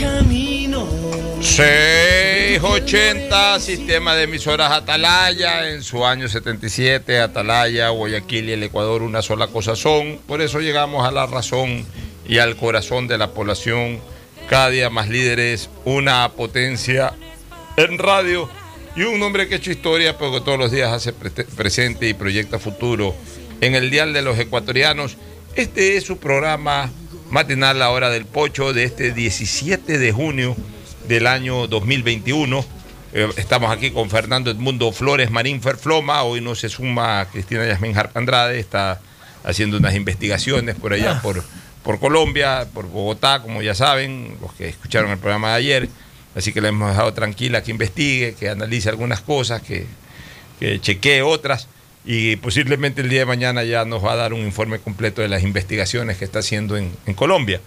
Camino. 680, sistema de emisoras Atalaya, en su año 77, Atalaya, Guayaquil y el Ecuador una sola cosa son. Por eso llegamos a la razón y al corazón de la población. Cada día más líderes, una potencia en radio y un hombre que ha hecho historia, pero que todos los días hace pre- presente y proyecta futuro en el Dial de los Ecuatorianos. Este es su programa matinal La Hora del Pocho de este 17 de junio del año 2021. Eh, estamos aquí con Fernando Edmundo Flores Marín Ferfloma. Hoy no se suma Cristina Yasmín Harp Andrade, está haciendo unas investigaciones por allá, por, por Colombia, por Bogotá, como ya saben, los que escucharon el programa de ayer. Así que le hemos dejado tranquila que investigue, que analice algunas cosas, que, que chequee otras y posiblemente el día de mañana ya nos va a dar un informe completo de las investigaciones que está haciendo en, en Colombia.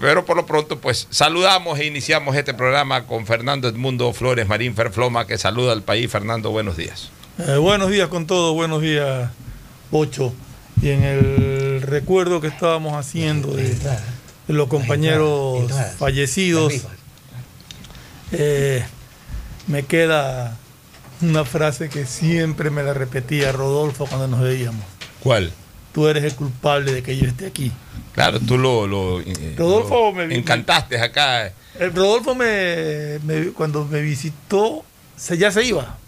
Pero por lo pronto, pues saludamos e iniciamos este programa con Fernando Edmundo Flores Marín Ferfloma, que saluda al país. Fernando, buenos días. Eh, buenos días con todo, buenos días, Ocho. Y en el recuerdo que estábamos haciendo de, de los compañeros fallecidos, eh, me queda una frase que siempre me la repetía Rodolfo cuando nos veíamos. ¿Cuál? Tú eres el culpable de que yo esté aquí. Claro, tú lo, lo, eh, Rodolfo lo me- encantaste acá. El Rodolfo me, me- cuando me visitó, se, ya se iba.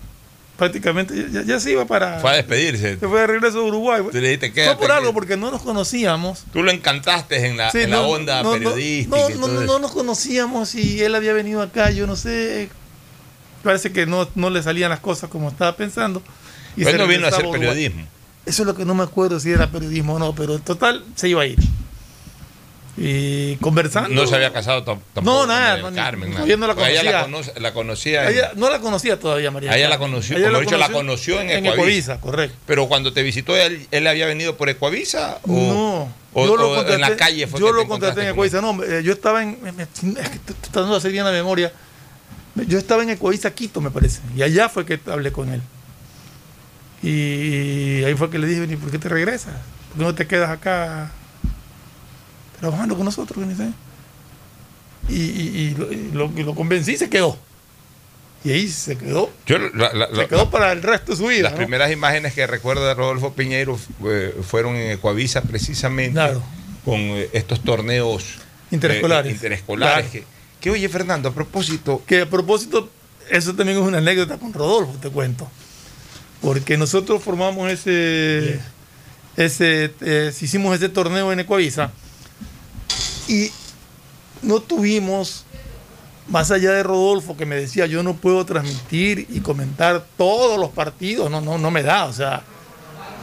Prácticamente ya, ya se iba para. Fue a despedirse. Se fue de regreso a Uruguay. Tú le dijiste, Fue "Quédate por algo, aquí". porque no nos conocíamos. Tú lo encantaste en la, Sí, en la onda no, no, periodística. No, no, no nos conocíamos y él había venido acá, yo no sé. Parece que no, no le salían las cosas como estaba pensando. Y se no vino a hacer periodismo. Eso es lo que no me acuerdo si era periodismo o no, pero en total se iba a ir. Y conversando. No se había casado tam- tampoco. No, con nada, no, Carmen, no, yo no la Porque ella la, conocía. conoce- la conocía. en- Ella- no la conocía todavía, María. Ella la conoció, Ella como he dicho, la conoció en Ecuavisa. Ecuavisa, correcto. Pero cuando te visitó, él, él había venido por Ecuavisa o, no, o- yo lo o contraté, en la calle fue yo que lo contraté en con Ecuavisa. No, eh, yo estaba en. me- es que estoy tratando de hacer bien la memoria. Yo estaba en Ecuavisa, Quito, me parece. Y allá fue que hablé con él. Y ahí fue que le dije, "¿Y ¿por qué te regresas? ¿Por qué no te quedas acá trabajando con nosotros? que ni sé?". Y, y- y lo, y lo- convencí y se quedó. Y ahí se quedó. Yo, la- la- Se la- quedó para el resto de su vida. las ¿no? primeras imágenes que recuerdo de Rodolfo Piñeiro eh, fueron en Ecuavisa precisamente Claro. con eh, estos torneos Interescolares. eh, interescolares. Claro. Que, oye, Fernando, a propósito, Que a propósito, eso también es una anécdota con Rodolfo, te cuento. Porque nosotros formamos ese, ese eh, hicimos ese torneo en Ecuavisa y no tuvimos, más allá de Rodolfo que me decía, yo no puedo transmitir y comentar todos los partidos, no, no, no me da, o sea,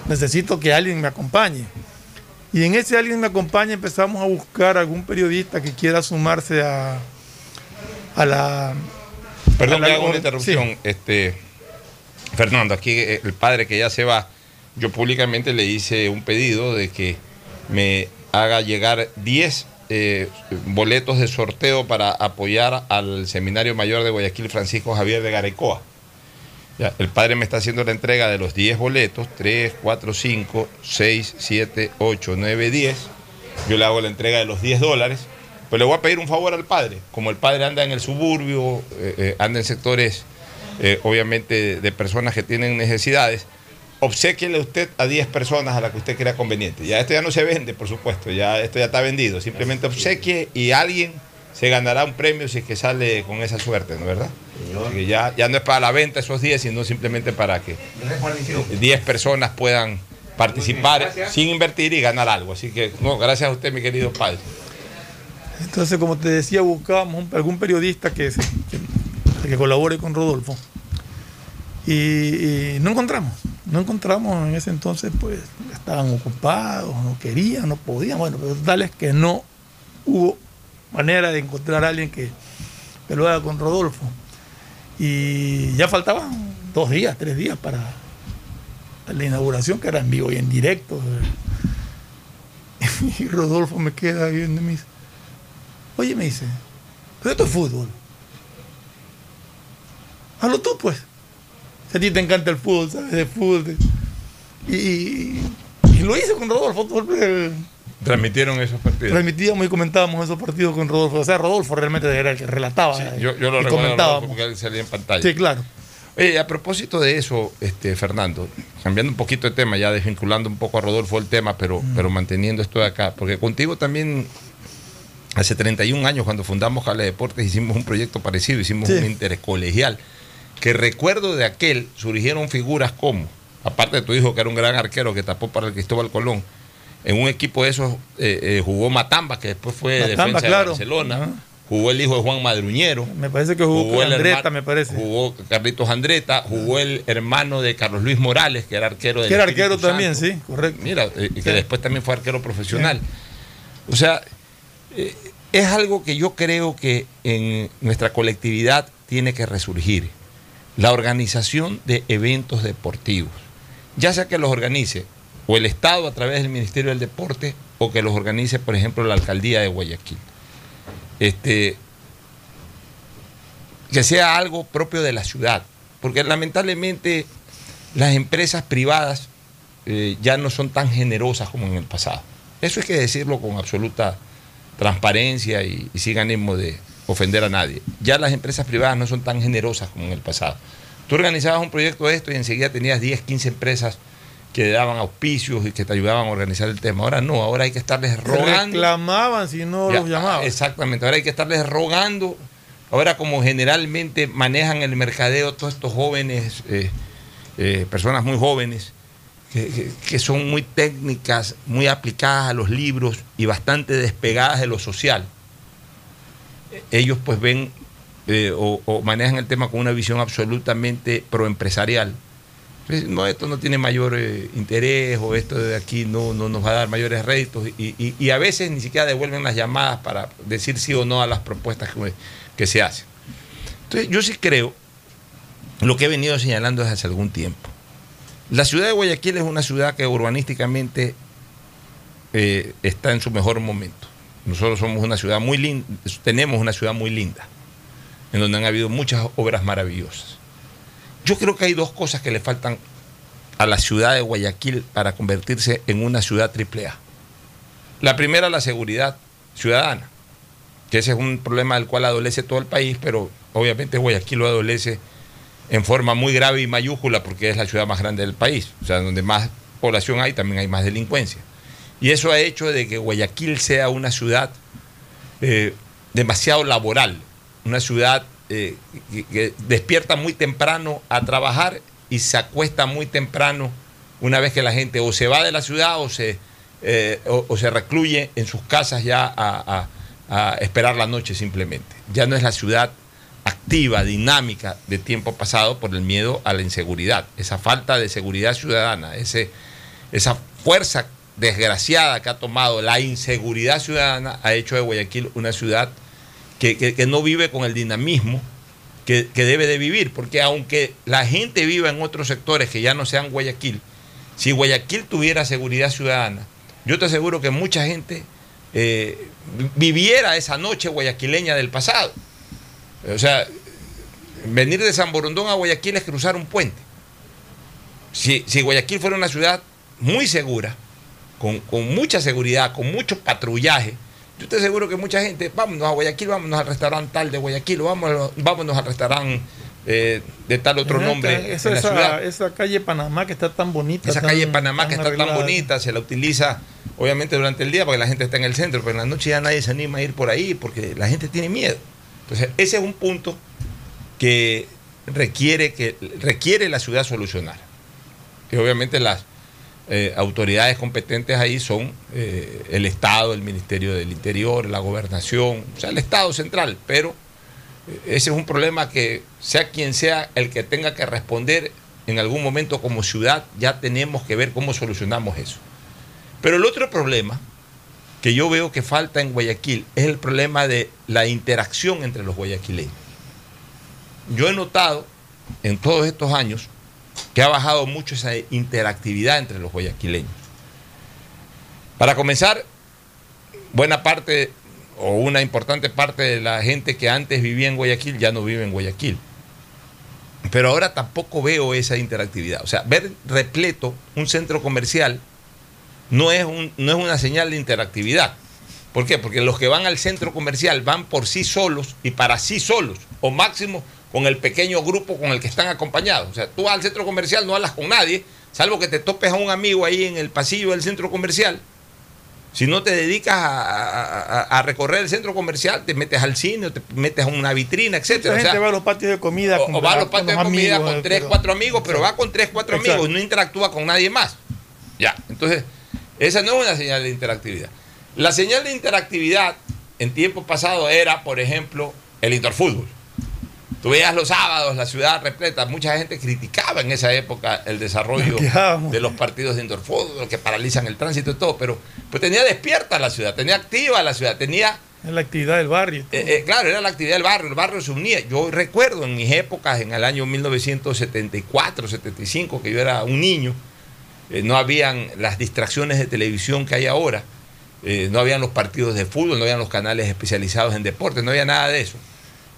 necesito que alguien me acompañe. Y en ese alguien me acompaña empezamos a buscar algún periodista que quiera sumarse a, a la... Perdón a que la- haga una interrupción. sí. Este, Fernando, aquí eh, el padre que ya se va, yo públicamente le hice un pedido de que me haga llegar 10 eh, boletos de sorteo para apoyar al Seminario Mayor de Guayaquil Francisco Javier de Garecoa. Ya, el padre me está haciendo la entrega de los 10 boletos, 3, 4, 5, 6, 7, 8, 9, 10. Yo le hago la entrega de los 10 dólares, pero le voy a pedir un favor al padre. Como el padre anda en el suburbio, eh, eh, anda en sectores, eh, obviamente, de personas que tienen necesidades, obsequiele usted a 10 personas a las que usted crea conveniente. Ya esto ya no se vende, por supuesto, ya esto ya está vendido. Simplemente obsequie y alguien se ganará un premio si es que sale con esa suerte, ¿no es verdad? Que ya, ya no es para la venta esos 10, sino simplemente para que 10 personas puedan participar sin invertir y ganar algo. Así que, no, gracias a usted, mi querido padre. Entonces, como te decía, buscábamos algún periodista que, que, colabore con Rodolfo. Y, no encontramos. No encontramos en ese entonces, pues estaban ocupados, no querían, no podían. Bueno, pero tal es que no hubo manera de encontrar a alguien que, lo haga con Rodolfo. Y ya faltaban dos días, tres días para la inauguración, que era en vivo y en directo. Y Rodolfo me queda viendo y me oye, me dice, pero esto es fútbol. Hazlo tú, pues. Si a ti te encanta el fútbol, sabes de fútbol. de- Y, y- lo hice con Rodolfo. el- Transmitieron esos partidos. Transmitíamos y comentábamos esos partidos con Rodolfo. O sea, Rodolfo realmente era el que relataba. Sí, yo, yo lo y recuerdo porque él salía en pantalla. Sí, claro. Oye, a propósito de eso, este, Fernando, cambiando un poquito de tema, ya desvinculando un poco a Rodolfo el tema, pero, pero manteniendo esto de acá, porque contigo también, hace 31 años, cuando fundamos Jale Deportes, hicimos un proyecto parecido, hicimos Sí. un intercolegial, que recuerdo de aquel surgieron figuras como, aparte de tu hijo, que era un gran arquero que tapó para el Cristóbal Colón, en un equipo de esos eh, eh, jugó Matamba, que después fue Matamba, defensa claro. de Barcelona, jugó el hijo de Juan Madruñero, Me parece que jugó, con el Andretta, hermano- me parece. Jugó Carlitos Andretta, jugó el hermano de Carlos Luis Morales, que era arquero del que era arquero también, sí, correcto. Mira, eh, y que después también fue arquero profesional. O sea, eh, es algo que yo creo que en nuestra colectividad tiene que resurgir. La organización de eventos deportivos. Ya sea que los organice o el Estado a través del Ministerio del Deporte o que los organice, por ejemplo, la Alcaldía de Guayaquil. Este, que sea algo propio de la ciudad. Porque lamentablemente las empresas privadas eh, ya no son tan generosas como en el pasado. Eso hay que decirlo con absoluta transparencia y, y sin ánimo de ofender a nadie. Ya las empresas privadas no son tan generosas como en el pasado. Tú organizabas un proyecto de esto y enseguida tenías 10, 15 empresas que daban auspicios y que te ayudaban a organizar el tema. Ahora no, ahora hay que estarles rogando. Reclamaban si no Ya, los llamaban. Exactamente, ahora hay que estarles rogando. Ahora como generalmente manejan el mercadeo todos estos jóvenes, eh, eh, personas muy jóvenes, que, son muy técnicas, muy aplicadas a los libros y bastante despegadas de lo social. Ellos pues ven eh, o, manejan el tema con una visión absolutamente proempresarial. No, esto no tiene mayor eh, interés o esto de aquí no, no nos va a dar mayores réditos y a veces ni siquiera devuelven las llamadas para decir sí o no a las propuestas que, que se hacen. Entonces yo sí creo, lo que he venido señalando desde hace algún tiempo, la ciudad de Guayaquil es una ciudad que urbanísticamente eh, está en su mejor momento. Nosotros somos una ciudad muy linda, tenemos una ciudad muy linda, en donde han habido muchas obras maravillosas. Yo creo que hay dos cosas que le faltan a la ciudad de Guayaquil para convertirse en una ciudad triple A. La primera, la seguridad ciudadana, que ese es un problema del cual adolece todo el país, pero obviamente Guayaquil lo adolece en forma muy grave y mayúscula porque es la ciudad más grande del país. O sea, donde más población hay, también hay más delincuencia. Y eso ha hecho de que Guayaquil sea una ciudad eh, demasiado laboral, una ciudad eh, que, despierta muy temprano a trabajar y se acuesta muy temprano una vez que la gente o se va de la ciudad o se, eh, o, se recluye en sus casas ya a esperar la noche simplemente. Ya no es la ciudad activa, dinámica de tiempo pasado por el miedo a la inseguridad, esa falta de seguridad ciudadana, ese, esa fuerza desgraciada que ha tomado la inseguridad ciudadana ha hecho de Guayaquil una ciudad que, que- no vive con el dinamismo que, que debe de vivir, porque aunque la gente viva en otros sectores que ya no sean Guayaquil, si Guayaquil tuviera seguridad ciudadana, yo te aseguro que mucha gente eh, vi- viviera esa noche guayaquileña del pasado. O sea, venir de San Borondón a Guayaquil es cruzar un puente. Si, si Guayaquil fuera una ciudad muy segura, con, con mucha seguridad, con mucho patrullaje, yo te aseguro que mucha gente, vámonos a Guayaquil, vámonos al restaurante tal de Guayaquil, o vámonos, vámonos al restaurante eh, de tal otro nombre Esa, en la esa- ciudad. esa calle Panamá que está tan bonita. Esa tan- calle Panamá que está tan bonita, se la utiliza obviamente durante el día porque la gente está en el centro, pero en la noche ya nadie se anima a ir por ahí porque la gente tiene miedo. Entonces, ese es un punto que requiere, que requiere la ciudad solucionar. Y obviamente las eh, autoridades competentes ahí son eh, el Estado, el Ministerio del Interior, la gobernación, o sea, el Estado central, pero eh, ese es un problema que sea quien sea el que tenga que responder en algún momento como ciudad, ya tenemos que ver cómo solucionamos eso. Pero el otro problema que yo veo que falta en Guayaquil es el problema de la interacción entre los guayaquileños. Yo he notado en todos estos años que ha bajado mucho esa interactividad entre los guayaquileños. Para comenzar, buena parte o una importante parte de la gente que antes vivía en Guayaquil ya no vive en Guayaquil. Pero ahora tampoco veo esa interactividad. O sea, ver repleto un centro comercial no es, un- no es una señal de interactividad. ¿Por qué? Porque los que van al centro comercial van por sí solos y para sí solos, o máximo con el pequeño grupo con el que están acompañados. O sea, tú vas al centro comercial, no hablas con nadie, salvo que te topes a un amigo ahí en el pasillo del centro comercial. Si no te dedicas a, a- a- a recorrer el centro comercial, te metes al cine, o te metes a una vitrina, etcétera. O gente sea, va a los patios de comida. o, o va a los patios de comida amigos, con eh, tres, pero- cuatro amigos, pero va con tres, cuatro Exacto. amigos, no interactúa con nadie más. Ya, entonces, esa no es una señal de interactividad. La señal de interactividad en tiempo pasado era, por ejemplo, el interfútbol. Tú veías los sábados la ciudad repleta, mucha gente criticaba en esa época el desarrollo de los partidos de interfútbol que paralizan el tránsito y todo, pero pues tenía despierta la ciudad, tenía activa la ciudad, tenía Es la actividad del barrio. eh, eh, claro, era la actividad del barrio, el barrio se unía. Yo recuerdo en mis épocas, en el año 1974, 75, que yo era un niño, eh, no habían las distracciones de televisión que hay ahora, eh, no habían los partidos de fútbol, no habían los canales especializados en deportes, no había nada de eso.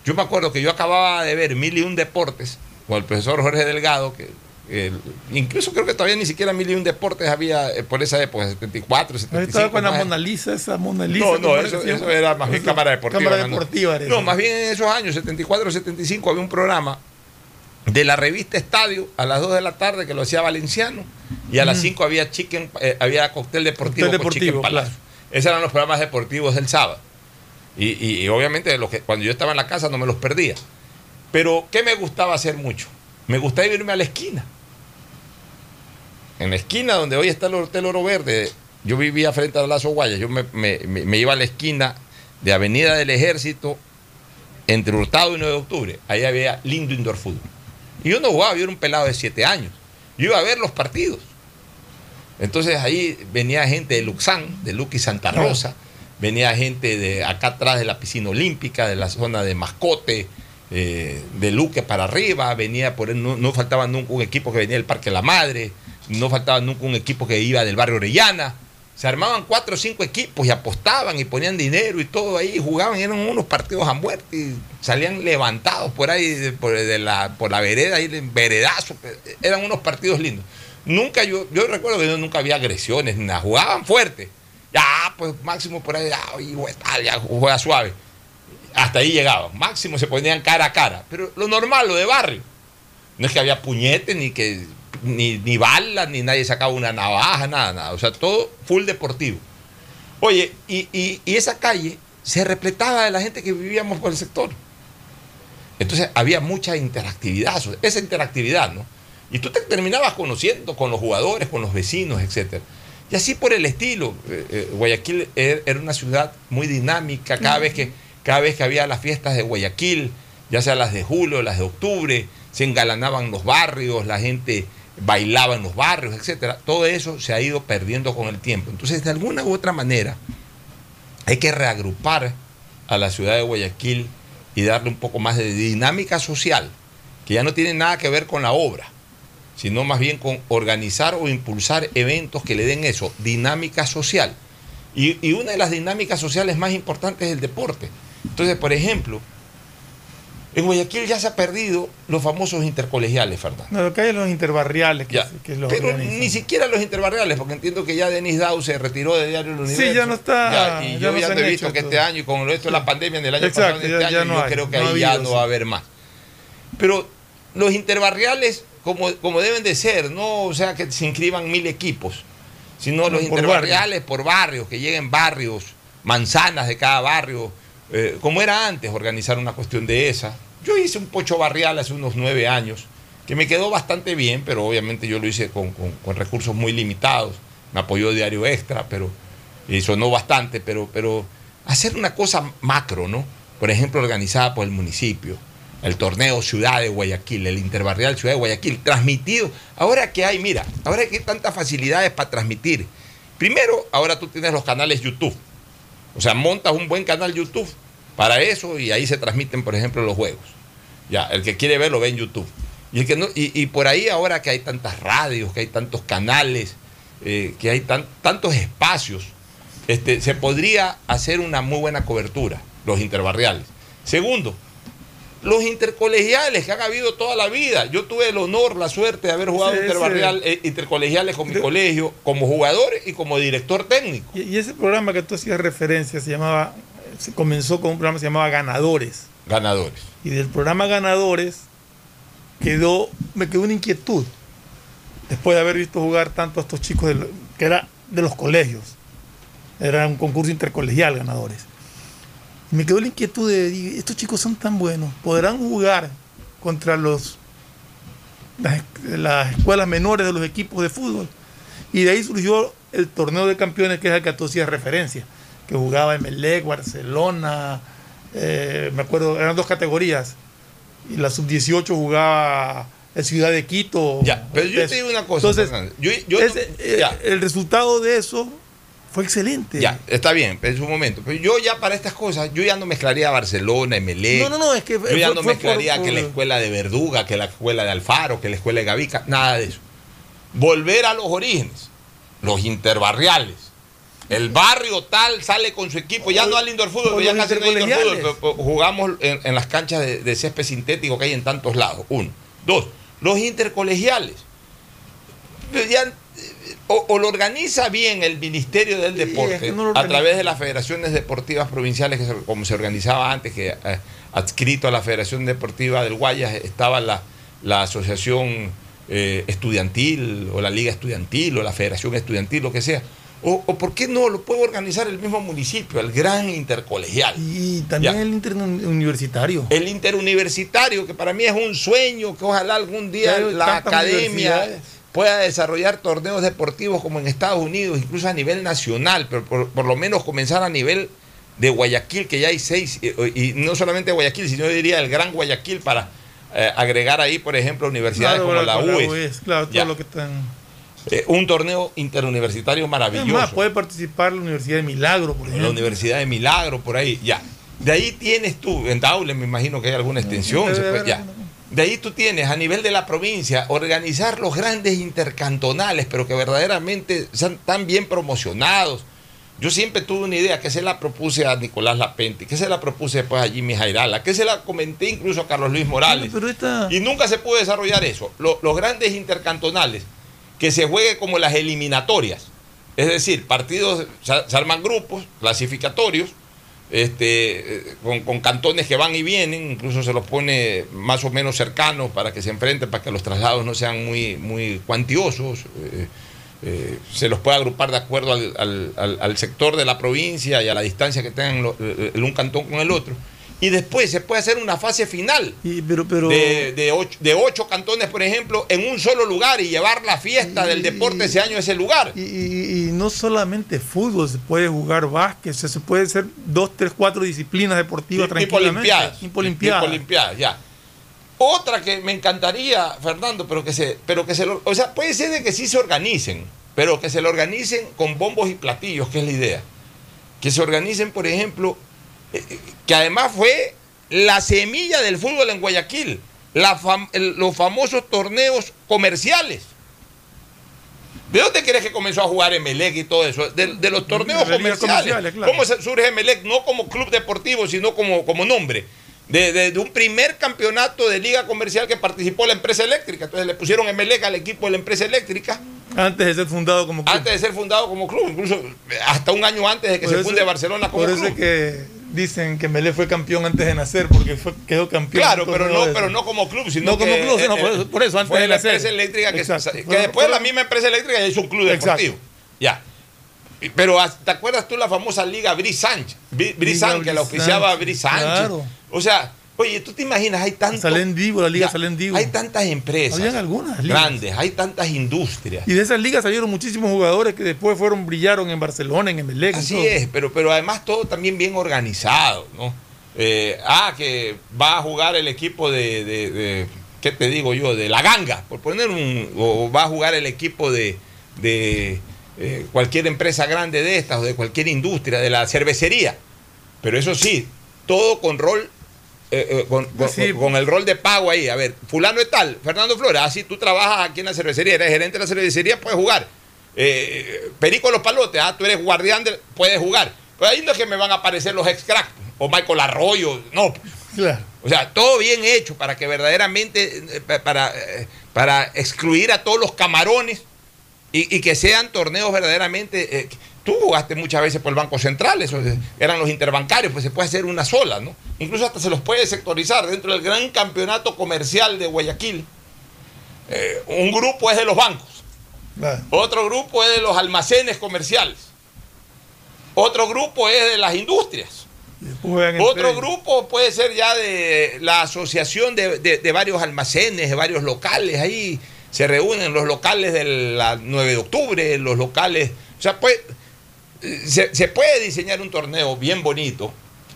Yo me acuerdo que yo acababa de ver Mil y un Deportes con el profesor Jorge Delgado, que incluso creo que todavía ni siquiera Mil y un Deportes había eh, por esa época, 74, Ahí 75. estaba con la Mona Lisa, esa Mona Lisa. no, ¿cómo no, eso, era más bien cámara deportiva. Cámara no, no. más bien en esos años, 74, 75, había un programa de la revista Estadio a las 2 de la tarde que lo hacía Valenciano y a las 5 había chicken, eh, había cóctel deportivo, Cóctel deportivo, claro. Esos eran los programas deportivos del sábado. Y, y- y obviamente los que, cuando yo estaba en la casa no me los perdía. Pero, ¿qué me gustaba hacer mucho? Me gustaba irme a la esquina. En la esquina donde hoy está el Hotel Oro Verde, yo vivía frente a Lazo Guaya. Yo me, me- me- me iba a la esquina de Avenida del Ejército entre Hurtado y 9 de octubre. Ahí había lindo indoor fútbol. Y yo no jugaba, yo era un pelado de 7 años. Yo iba a ver los partidos. Entonces ahí venía gente de Luxán, de Luqui Santa Rosa, venía gente de acá atrás de la piscina olímpica, de la zona de Mascote, eh, de Luque para arriba, venía por no, no faltaba nunca un equipo que venía del Parque La Madre, no faltaba nunca un equipo que iba del barrio Orellana. Se armaban cuatro o cinco equipos y apostaban y ponían dinero y todo ahí, y jugaban, eran unos partidos a muerte y salían levantados por ahí, por, la, por la vereda, ahí, en veredazo, eran unos partidos lindos. Nunca yo, yo recuerdo que yo nunca había agresiones, nada, jugaban fuerte. Ya, pues máximo por ahí, ya, oye, tal, ya juega suave. Hasta ahí llegaban. Máximo se ponían cara a cara. Pero lo normal, lo de barrio. No es que había puñetes, ni que ni, ni balas, ni nadie sacaba una navaja, nada, nada. O sea, todo full deportivo. Oye, y, y- y esa calle se repletaba de la gente que vivíamos por el sector. Entonces había mucha interactividad, esa interactividad, ¿no? Y tú te terminabas conociendo con los jugadores, con los vecinos, etc. Y así por el estilo. Eh, eh, Guayaquil er- era una ciudad muy dinámica. Cada vez, que, cada vez que había las fiestas de Guayaquil, ya sea las de julio, las de octubre, se engalanaban los barrios, la gente bailaba en los barrios, etcétera. Todo eso se ha ido perdiendo con el tiempo. Entonces, de alguna u otra manera, hay que reagrupar a la ciudad de Guayaquil y darle un poco más de dinámica social, que ya no tiene nada que ver con la obra, sino más bien con organizar o impulsar eventos que le den eso, dinámica social. Y, una de las dinámicas sociales más importantes es el deporte. Entonces, por ejemplo, en Guayaquil ya se ha perdido los famosos intercolegiales, Fernando. No, lo que hay es los interbarriales que, Ya. que los Pero organizan. ni siquiera los interbarriales, porque entiendo que ya Denis Dau se retiró de Diario El Universo. ya no está- Ya, y ya yo no ya te he visto que este año, y con esto de la pandemia en el año Exacto, pasado, en este ya- año, no yo hay, creo que no ahí ya no sí. va a haber más. Pero los interbarriales, como, como deben de ser, no o sea que se inscriban mil equipos, sino los por interbarriales por barrios, que lleguen barrios, manzanas de cada barrio, eh, como era antes organizar una cuestión de esa. Yo hice un pocho barrial hace unos nueve años, que me quedó bastante bien, pero obviamente yo lo hice con, con- recursos muy limitados. Me apoyó Diario Extra, pero y sonó bastante, pero, pero hacer una cosa macro, ¿no? Por ejemplo, organizada por el municipio, el torneo Ciudad de Guayaquil, el interbarrial Ciudad de Guayaquil, transmitido. Ahora que hay, mira, ahora que hay tantas facilidades para transmitir. Primero, ahora tú tienes los canales YouTube. O sea, montas un buen canal YouTube para eso y ahí se transmiten, por ejemplo, los juegos. Ya, el que quiere verlo ve en YouTube. Y, el que no, y, y por ahí ahora que hay tantas radios, que hay tantos canales, eh, que hay tan- tantos espacios, este, se podría hacer una muy buena cobertura, los interbarriales. Segundo, los intercolegiales que han habido toda la vida. Yo tuve el honor, la suerte de haber jugado Sí, interbarrial, eh, intercolegiales con mi colegio, como jugador y como director técnico. Y, y ese programa que tú hacías referencia se llamaba, se comenzó con un programa que se llamaba Ganadores. Ganadores. Y del programa Ganadores quedó, me quedó una inquietud. Después de haber visto jugar tanto a estos chicos, de que era de los colegios. Era un concurso intercolegial Ganadores. Y me quedó la inquietud de, estos chicos son tan buenos, podrán jugar contra los las, las escuelas menores de los equipos de fútbol. Y de ahí surgió el torneo de campeones, que es el que tú hacías referencia, que jugaba Emelec, Barcelona, eh, me acuerdo, eran dos categorías. Y la sub-18 jugaba el Ciudad de Quito. Ya, pero yo te digo una cosa. Entonces, yo, yo- ese, eh, el resultado de eso fue excelente. ya, está bien, en su momento. Pero yo ya para estas cosas, yo ya no mezclaría Barcelona, Emelec. No, no, no, es que Yo ya fue- no mezclaría por- que la escuela de Verduga, que la escuela de Alfaro, que la escuela de Gavica, nada de eso. Volver a los orígenes, los interbarriales. El barrio tal sale con su equipo, ya no al indoor fútbol, ya casi no indoor fútbol, pero- jugamos en, en las canchas de, de césped sintético que hay en tantos lados. Uno. Dos, los intercolegiales. Ya, eh, o, o lo organiza bien el Ministerio del Sí, es Deporte que no lo a través de las federaciones deportivas provinciales, que se- como se organizaba antes, que eh, adscrito a la Federación Deportiva del Guayas estaba la, la Asociación eh, Estudiantil o la Liga Estudiantil o la Federación Estudiantil, lo que sea. O, o por qué no lo puede organizar el mismo municipio, el gran intercolegial. Y también Ya. el interuniversitario. El interuniversitario, que para mí es un sueño, que ojalá algún día Claro, la academia pueda desarrollar torneos deportivos como en Estados Unidos, incluso a nivel nacional, pero por, por lo menos comenzar a nivel de Guayaquil, que ya hay seis, y, y no solamente Guayaquil, sino yo diría el Gran Guayaquil para eh, agregar ahí, por ejemplo, universidades Claro, como la UES. UES, claro, todo Ya. lo que están. Eh, un torneo interuniversitario maravilloso. más, puede participar la Universidad de Milagro, por la ejemplo. Universidad de Milagro, por ahí, ya. De ahí tienes tú, en Daule me imagino que hay alguna extensión, se puede- ya. De ahí tú tienes a nivel de la provincia organizar los grandes intercantonales, pero que verdaderamente sean tan bien promocionados. Yo siempre tuve una idea que se la propuse a Nicolás Lapenti, que se la propuse después a Jimmy Jairala, que se la comenté incluso a Carlos Luis Morales. Pero esta. Y nunca se pudo desarrollar eso. Lo- los grandes intercantonales, que se juegue como las eliminatorias. Es decir, partidos, se, arman grupos clasificatorios, este, eh, con, cantones que van y vienen, incluso se los pone más o menos cercanos para que se enfrenten, para que los traslados no sean muy, muy cuantiosos. eh, eh, se los puede agrupar de acuerdo al, sector de la provincia y a la distancia que tengan el un cantón con el otro. Y después se puede hacer una fase final y- pero, pero, de, de ocho, de ocho cantones, por ejemplo, en un solo lugar y llevar la fiesta del deporte ese año a ese lugar. y, no solamente fútbol, se puede jugar básquet, se, puede hacer dos, tres, cuatro disciplinas deportivas tranquilamente. olimpiadas. Olimpiadas. Ya. Otra que me encantaría, Fernando, pero que se, pero que se lo, o sea, puede ser de que sí se organicen, pero que se lo organicen con bombos y platillos, que es la idea. Que se organicen, por ejemplo, que además fue la semilla del fútbol en Guayaquil, la fam- el- los famosos torneos comerciales. ¿De dónde crees que comenzó a jugar Emelec y todo eso? De, de los torneos de comerciales. comerciales, claro. ¿Cómo surge Emelec? No como club deportivo, sino como, como nombre. De, de- de un primer campeonato de liga comercial que participó la empresa eléctrica. Entonces le pusieron Emelec al equipo de la empresa eléctrica Antes de ser fundado como club. antes de ser fundado como club, incluso hasta un año antes de que Por se eso- funde Barcelona como Por eso club. es que dicen que Melé fue campeón antes de nacer, porque fue, quedó campeón. Claro, pero no, pero no como club, sino No como club, sino eh, por eso- por eso, antes fue de la nacer. empresa eléctrica que, Exacto. que Fue- después fue- la misma empresa eléctrica ya hizo un club Exacto. deportivo. Ya. Pero ¿te acuerdas tú la famosa Liga Sánchez? Bri- Sánchez, que la oficiaba Sánchez. claro. O sea, oye, tú te imaginas, hay tanto. Salén Divo, la Liga ya, Salén Divo. Hay tantas empresas. Habían algunas ligas. grandes, hay tantas industrias. Y de esas ligas salieron muchísimos jugadores que después fueron, brillaron en Barcelona, en Emelec. Así todo. es, pero, pero además todo también bien organizado, ¿no? Eh, ah, que va a jugar el equipo de, de- de- ¿qué te digo yo? De la ganga, por poner un, o va a jugar el equipo de, de eh, cualquier empresa grande de estas o de cualquier industria, de la cervecería. Pero eso sí, todo con rol, eh, eh, con, con- Sí. con el rol de pago ahí. A ver, fulano es tal, Fernando Flores, así tú trabajas aquí en la cervecería, eres gerente de la cervecería, puedes jugar. Eh, Perico Los Palotes, ah, tú eres guardián, de- puedes jugar. Pero ahí no es que me van a aparecer los ex crack o Michael Arroyo, no. Claro. O sea, todo bien hecho para que verdaderamente, eh, pa- para, para excluir a todos los camarones y, y que sean torneos verdaderamente... tú jugaste muchas veces por el Banco Central, esos eh, eran los interbancarios, pues se puede hacer una sola, ¿no? Incluso hasta se los puede sectorizar dentro del gran campeonato comercial de Guayaquil. Eh, un grupo es de los bancos, otro grupo es de los almacenes comerciales, otro grupo es de las industrias. Otro grupo puede ser ya de la asociación de, de- de varios almacenes, de varios locales. Ahí se reúnen los locales del 9 de octubre, los locales. O sea, pues, se, puede diseñar un torneo bien bonito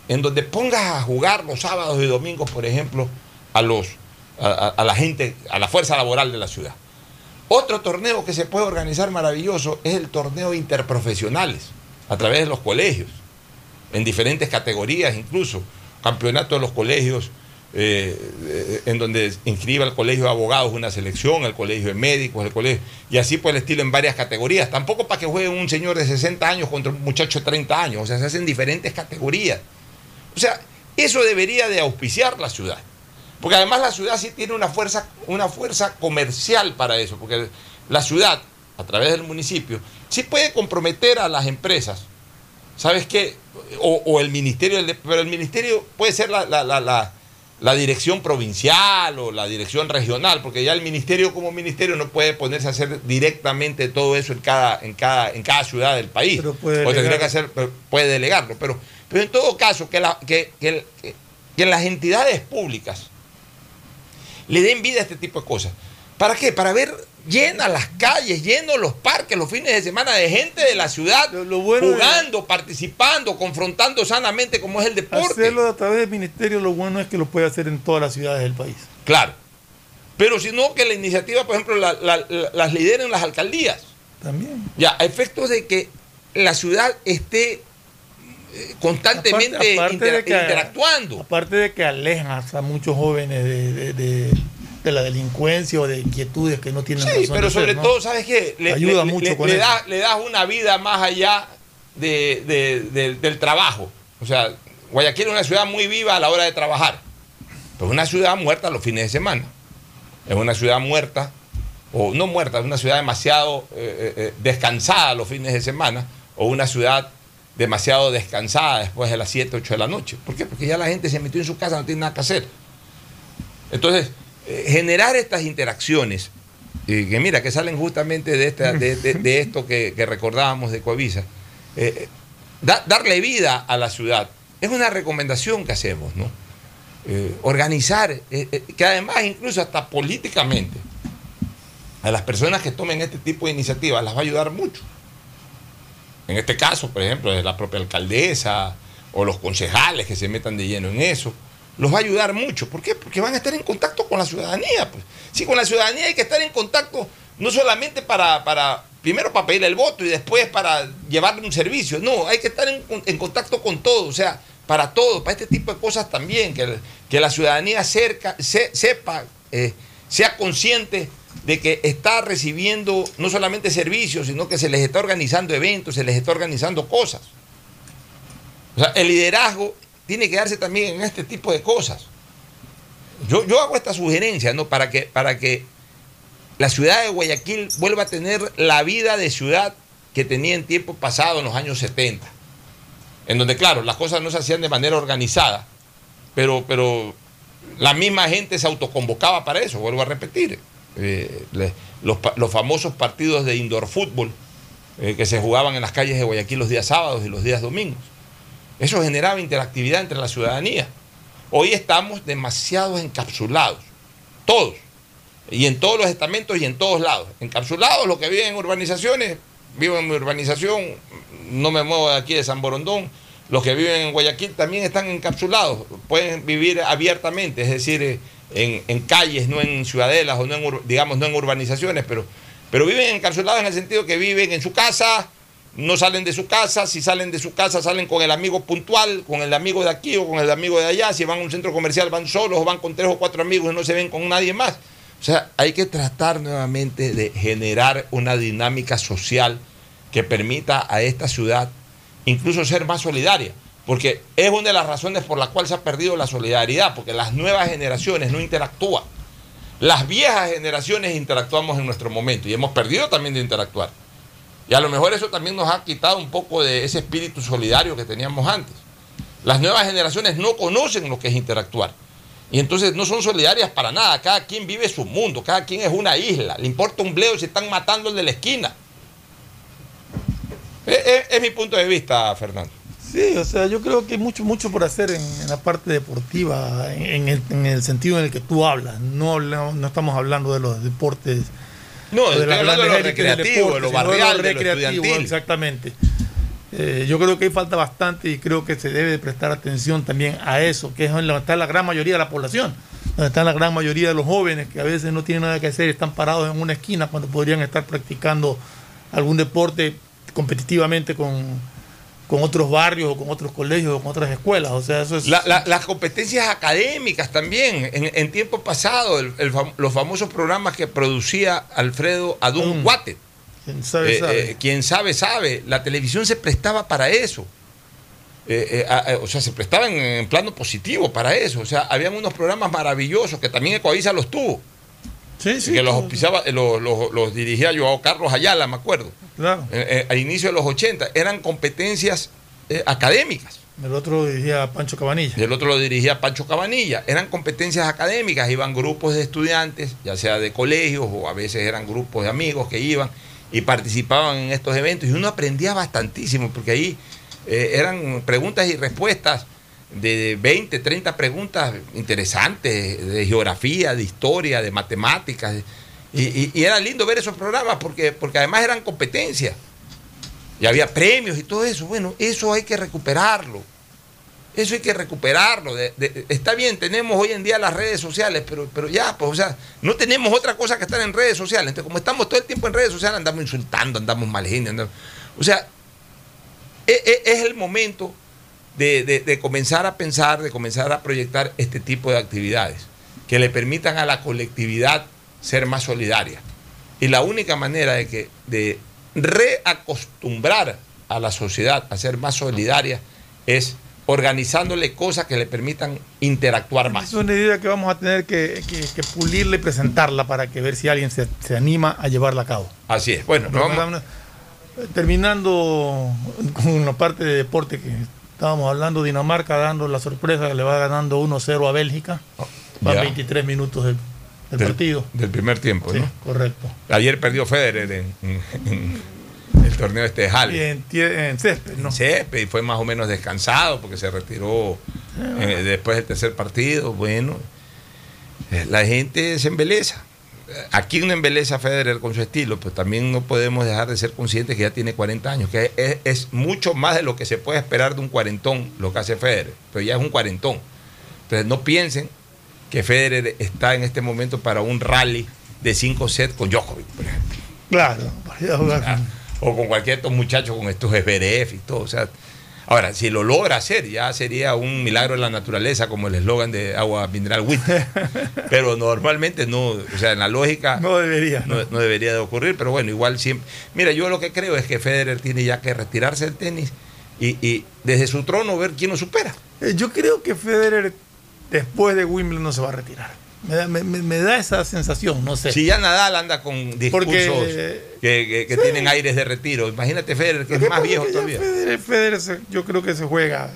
en donde pongas a jugar los sábados y domingos, por ejemplo, a, los, a, la gente, a la fuerza laboral de la ciudad. Otro torneo que se puede organizar maravilloso es el torneo interprofesionales, a través de los colegios en diferentes categorías incluso, campeonato de los colegios, eh, en donde inscriba el colegio de abogados una selección, el colegio de médicos, el colegio, y así por el estilo en varias categorías. Tampoco para que juegue un señor de 60 años contra un muchacho de 30 años, o sea, se hacen diferentes categorías. O sea, eso debería de auspiciar la ciudad. Porque además la ciudad sí tiene una fuerza, una fuerza comercial para eso, porque la ciudad, a través del municipio, sí puede comprometer a las empresas ¿sabes qué? O, el ministerio, pero el ministerio puede ser la- la dirección provincial o la dirección regional, porque ya el ministerio como ministerio no puede ponerse a hacer directamente todo eso en cada, en cada, en cada ciudad del país. Pero puede o tendría que hacer, puede delegarlo. Pero, pero en todo caso, que, la- que, que- que las entidades públicas le den vida a este tipo de cosas. ¿Para qué? Para ver llenas las calles, llenos los parques los fines de semana de gente de la ciudad Lo- lo bueno de- jugando, participando, confrontando sanamente como es el deporte. Hacerlo a través del ministerio, lo bueno es que lo puede hacer en todas las ciudades del país. Claro. Pero si no, que la iniciativa, por ejemplo, la- la- la- las lideren las alcaldías. También. Ya, a efectos de que la ciudad esté eh, constantemente Aparte- aparte intera- de que- interactuando. Aparte de que alejan a muchos jóvenes de, de- de- de la delincuencia o de inquietudes que no tienen Sí, razón pero de ser, sobre ¿no? todo, ¿sabes qué? Le, Ayuda le- mucho le- con le eso. da- le das una vida más allá de- de- de- del- del trabajo. O sea, Guayaquil es una ciudad muy viva a la hora de trabajar, pero es una ciudad muerta los fines de semana. Es una ciudad muerta, o no muerta, es una ciudad demasiado eh, eh, descansada los fines de semana, o una ciudad demasiado descansada después de las 7, 8 de la noche. ¿Por qué? Porque ya la gente se metió en su casa, no tiene nada que hacer. Entonces, eh, generar estas interacciones, eh, que mira, que salen justamente de, esta, de, de- de esto que, que recordábamos de Coavisa, eh, da- darle vida a la ciudad, es una recomendación que hacemos, ¿no? Organizar, que además incluso hasta políticamente, a las personas que tomen este tipo de iniciativas las va a ayudar mucho. En este caso, por ejemplo, es la propia alcaldesa o los concejales que se metan de lleno en eso, los va a ayudar mucho. ¿Por qué? Porque van a estar en contacto con la ciudadanía. Pues. Sí, con la ciudadanía hay que estar en contacto no solamente para, para primero para pedirle el voto y después para llevarle un servicio. No, hay que estar en, en contacto con todo, o sea, para todo, para este tipo de cosas también, que, que la ciudadanía cerca, se, sepa, eh, sea consciente de que está recibiendo no solamente servicios, sino que se les está organizando eventos, se les está organizando cosas. O sea, el liderazgo tiene que darse también en este tipo de cosas. Yo, yo hago esta sugerencia, ¿no? Para que, para que la ciudad de Guayaquil vuelva a tener la vida de ciudad que tenía en tiempo pasado, en los años 70. En donde, claro, las cosas no se hacían de manera organizada, pero, pero la misma gente se autoconvocaba para eso, vuelvo a repetir. Eh, los, los, famosos partidos de indoor fútbol eh, que se jugaban en las calles de Guayaquil los días sábados y los días domingos. Eso generaba interactividad entre la ciudadanía. Hoy estamos demasiado encapsulados, todos, y en todos los estamentos y en todos lados. Encapsulados, los que viven en urbanizaciones, vivo en mi urbanización, no me muevo de aquí de San Borondón. Los que viven en Guayaquil también están encapsulados, pueden vivir abiertamente, es decir, en, en calles, no en ciudadelas o no en, digamos, no en urbanizaciones, pero, pero viven encapsulados en el sentido que viven en su casa, no salen de su casa, si salen de su casa salen con el amigo puntual, con el amigo de aquí o con el amigo de allá, si van a un centro comercial van solos o van con tres o cuatro amigos y no se ven con nadie más. O sea, hay que tratar nuevamente de generar una dinámica social que permita a esta ciudad incluso ser más solidaria. Porque es una de las razones por las cuales se ha perdido la solidaridad, porque las nuevas generaciones no interactúan. Las viejas generaciones interactuamos en nuestro momento y hemos perdido también de interactuar. Y a lo mejor eso también nos ha quitado un poco de ese espíritu solidario que teníamos antes. Las nuevas generaciones no conocen lo que es interactuar. Y entonces no son solidarias para nada. Cada quien vive su mundo, cada quien es una isla. Le importa un bleo si están matando el de la esquina. Es, mi punto de vista, Fernando. Sí, o sea, yo creo que hay mucho, mucho por hacer en, la parte deportiva, en, el, sentido en el que tú hablas. No, no, estamos hablando de los deportes. No, de, la de lo recreativo, de lo barrial, de lo Exactamente. Eh, yo creo que ahí falta bastante y creo que se debe prestar atención también a eso, que es donde está la gran mayoría de la población, donde está la gran mayoría de los jóvenes que a veces no tienen nada que hacer, están parados en una esquina cuando podrían estar practicando algún deporte competitivamente con, con otros barrios o con otros colegios o con otras escuelas. O sea, eso es... las competencias académicas también. En, tiempo pasado, los famosos programas que producía Alfredo Adún mm. Guate. Quien sabe, eh, sabe. Eh, quien sabe, sabe. La televisión se prestaba para eso. Eh, o sea, se prestaba en, plano positivo para eso. O sea, habían unos programas maravillosos que también Ecoavisa los tuvo. Sí, sí, que los, los, los, dirigía yo Carlos Ayala, me acuerdo. Claro. a inicio de los 80. Eran competencias académicas. El otro lo dirigía Pancho Cabanilla. Y el otro lo dirigía Pancho Cabanilla. Eran competencias académicas, iban grupos de estudiantes, ya sea de colegios o a veces eran grupos de amigos que iban y participaban en estos eventos y uno aprendía bastantísimo porque ahí eh, eran preguntas y respuestas de 20, 30 preguntas interesantes de geografía, de historia, de matemáticas. Y, era lindo ver esos programas porque, porque además eran competencias. Y había premios y todo eso. Bueno, eso hay que recuperarlo. Eso hay que recuperarlo. está bien, tenemos hoy en día las redes sociales, pero, pero ya, pues, o sea, no tenemos otra cosa que estar en redes sociales. Entonces, como estamos todo el tiempo en redes sociales, andamos insultando, andamos mal O sea, e, e, es, el momento de, comenzar a pensar, de comenzar a proyectar este tipo de actividades que le permitan a la colectividad ser más solidaria. Y la única manera de, que, de reacostumbrar a la sociedad a ser más solidaria es organizándole cosas que le permitan interactuar más. Es una idea que vamos a tener que, pulirle y presentarla para que ver si alguien se, anima a llevarla a cabo. Así es. Bueno, terminando con la parte de deporte que estábamos hablando, Dinamarca dando la sorpresa, le va ganando 1-0 a Bélgica. Oh, Van 23 minutos del, partido. Del primer tiempo, sí, Correcto. Ayer perdió Federer en el torneo este de Halle. en, césped, ¿no? césped, y fue más o menos descansado porque se retiró eh, después del tercer partido. Bueno, eh, la gente se embeleza. Aquí uno embeleza Federer con su estilo, pero también no podemos dejar de ser conscientes que ya tiene 40 años, que es, mucho más de lo que se puede esperar de un cuarentón lo que hace Federer, pero ya es un cuarentón. Entonces no piensen que Federer está en este momento para un rally de cinco sets con Djokovic, por ejemplo. Claro, vaya a jugar O con cualquier de estos muchachos con estos SBRF y todo. O sea, ahora, si lo logra hacer, ya sería un milagro de la naturaleza, como el eslogan de agua mineral WIT. Pero normalmente no, o sea, en la lógica No debería. ¿no? no, no debería de ocurrir, pero bueno, igual siempre. Mira, yo lo que creo es que Federer tiene ya que retirarse del tenis y, y desde su trono ver quién lo supera. Eh, Yo creo que Federer después de Wimbledon no se va a retirar. Me da, me- da esa sensación, no sé. Si ya Nadal anda con discursos Porque- que, que- que Sí. tienen aires de retiro, imagínate Federer, que es más viejo que todavía. Federer, Federer se- yo creo que se juega.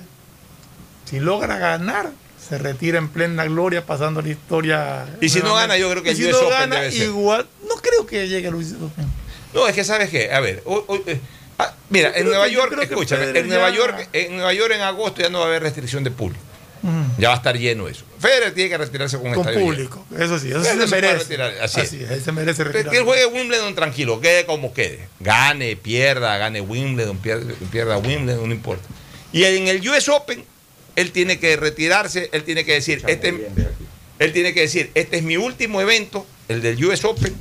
Si logra ganar, se retira en plena gloria, pasando la historia. Y si no gana, yo creo que el si US no Open gana, debe ser. igual. No creo que llegue a US Open. No, es que sabes qué, a ver, hoy- hoy, eh, ah, mira, Yo en Nueva que- York, escúchame, en Nueva ya- York, en Nueva York en agosto ya no va a haber restricción de público. Mm. Ya va a estar lleno eso. Federer tiene que retirarse con, Con estadio lleno. público. Eso sí, eso sí se merece. retirar, así es. es, él se merece retirar. que él juegue Wimbledon tranquilo, quede como quede. Gane, pierda, gane Wimbledon, pierda, pierda Wimbledon, no importa. Y en el US Open, él tiene que retirarse, él tiene que decir, este, él tiene que decir, este es mi último evento, el del US Open,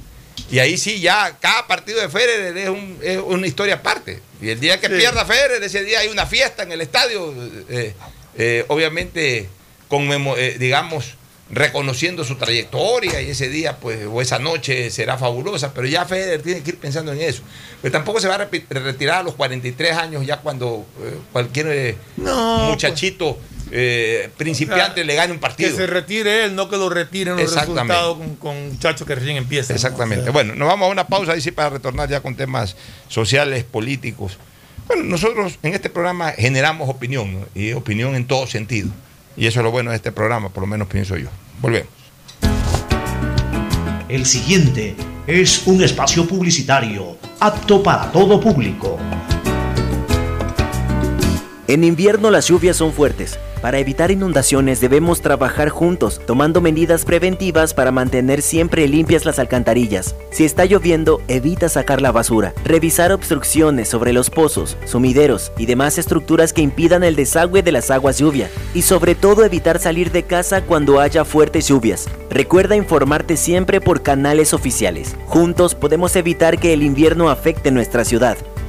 y ahí sí ya cada partido de Federer es, un- es una historia aparte. Y el día que Sí. pierda Federer, ese día hay una fiesta en el estadio, eh, eh, obviamente, conmemo- eh, digamos, reconociendo su trayectoria y ese día, pues, o esa noche será fabulosa, pero ya Federer tiene que ir pensando en eso. Pero tampoco se va a retirar a los 43 años ya cuando eh, cualquier eh, No, muchachito eh, principiante O sea, le gane un Que partido. se retire él, no que lo retiren los resultados con, con muchachos que recién empiezan. ¿no? Exactamente. O sea, Bueno, nos vamos a una pausa sí para retornar ya con temas sociales, políticos. Bueno, nosotros en este programa generamos opinión, ¿no? y opinión en todo sentido. Y eso es lo bueno de este programa, por lo menos pienso yo. Volvemos. El siguiente es un espacio publicitario apto para todo público. En invierno las lluvias son fuertes. Para evitar inundaciones debemos trabajar juntos, tomando medidas preventivas para mantener siempre limpias las alcantarillas. Si está lloviendo, evita sacar la basura. Revisar obstrucciones sobre los pozos, sumideros y demás estructuras que impidan el desagüe de las aguas lluvia. Y sobre todo evitar salir de casa cuando haya fuertes lluvias. Recuerda informarte siempre por canales oficiales. Juntos podemos evitar que el invierno afecte nuestra ciudad.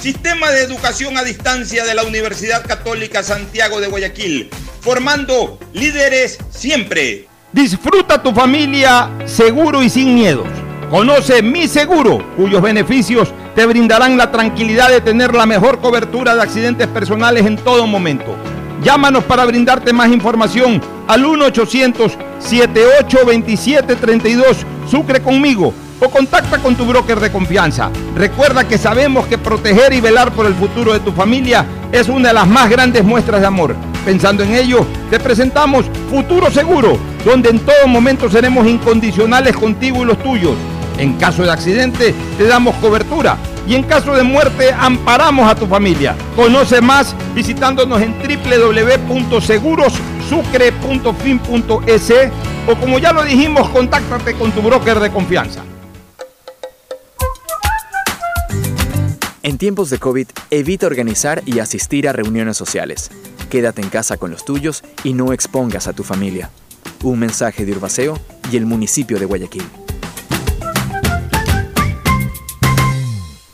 Sistema de Educación a Distancia de la Universidad Católica Santiago de Guayaquil, formando líderes siempre. Disfruta tu familia seguro y sin miedos. Conoce Mi Seguro, cuyos beneficios te brindarán la tranquilidad de tener la mejor cobertura de accidentes personales en todo momento. Llámanos para brindarte más información al 1-800-7827-32 Sucre conmigo o contacta con tu broker de confianza. Recuerda que sabemos que proteger y velar por el futuro de tu familia es una de las más grandes muestras de amor. Pensando en ello, te presentamos Futuro Seguro, donde en todo momento seremos incondicionales contigo y los tuyos. En caso de accidente, te damos cobertura y en caso de muerte, amparamos a tu familia. Conoce más visitándonos en www.segurossucre.fin.es o como ya lo dijimos, contáctate con tu broker de confianza. En tiempos de COVID, evita organizar y asistir a reuniones sociales. Quédate en casa con los tuyos y no expongas a tu familia. Un mensaje de Urbaceo y el municipio de Guayaquil.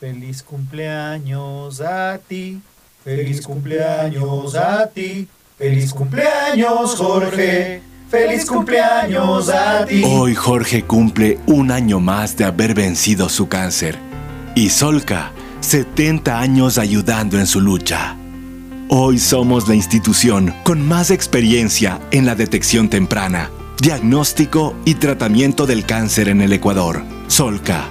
Feliz cumpleaños a ti, feliz cumpleaños a ti, feliz cumpleaños Jorge, Feliz cumpleaños a ti. Hoy Jorge cumple un año más de haber vencido su cáncer. Y Solca, 70 años ayudando en su lucha. Hoy somos la institución con más experiencia en la detección temprana, diagnóstico y tratamiento del cáncer en el Ecuador. Solca,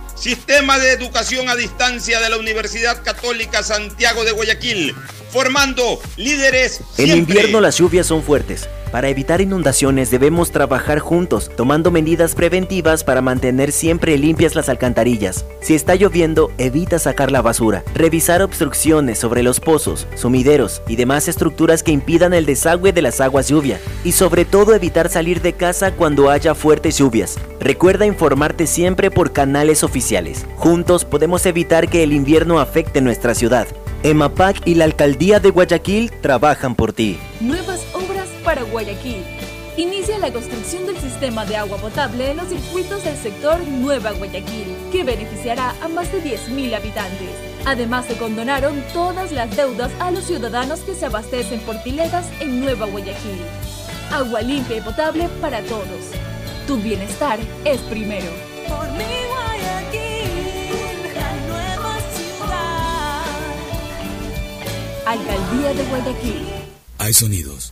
Sistema de Educación a Distancia de la Universidad Católica Santiago de Guayaquil, formando líderes. En invierno las lluvias son fuertes. Para evitar inundaciones debemos trabajar juntos, tomando medidas preventivas para mantener siempre limpias las alcantarillas. Si está lloviendo, evita sacar la basura. Revisar obstrucciones sobre los pozos, sumideros y demás estructuras que impidan el desagüe de las aguas lluvia. Y sobre todo evitar salir de casa cuando haya fuertes lluvias. Recuerda informarte siempre por canales oficiales. Juntos podemos evitar que el invierno afecte nuestra ciudad. EMAPAC y la Alcaldía de Guayaquil trabajan por ti. Para Guayaquil. Inicia la construcción del sistema de agua potable en los circuitos del sector Nueva Guayaquil, que beneficiará a más de 10.000 habitantes. Además, se condonaron todas las deudas a los ciudadanos que se abastecen por piletas en Nueva Guayaquil. Agua limpia y potable para todos. Tu bienestar es primero. Por mi Guayaquil, la nueva ciudad. Alcaldía de Guayaquil. Hay sonidos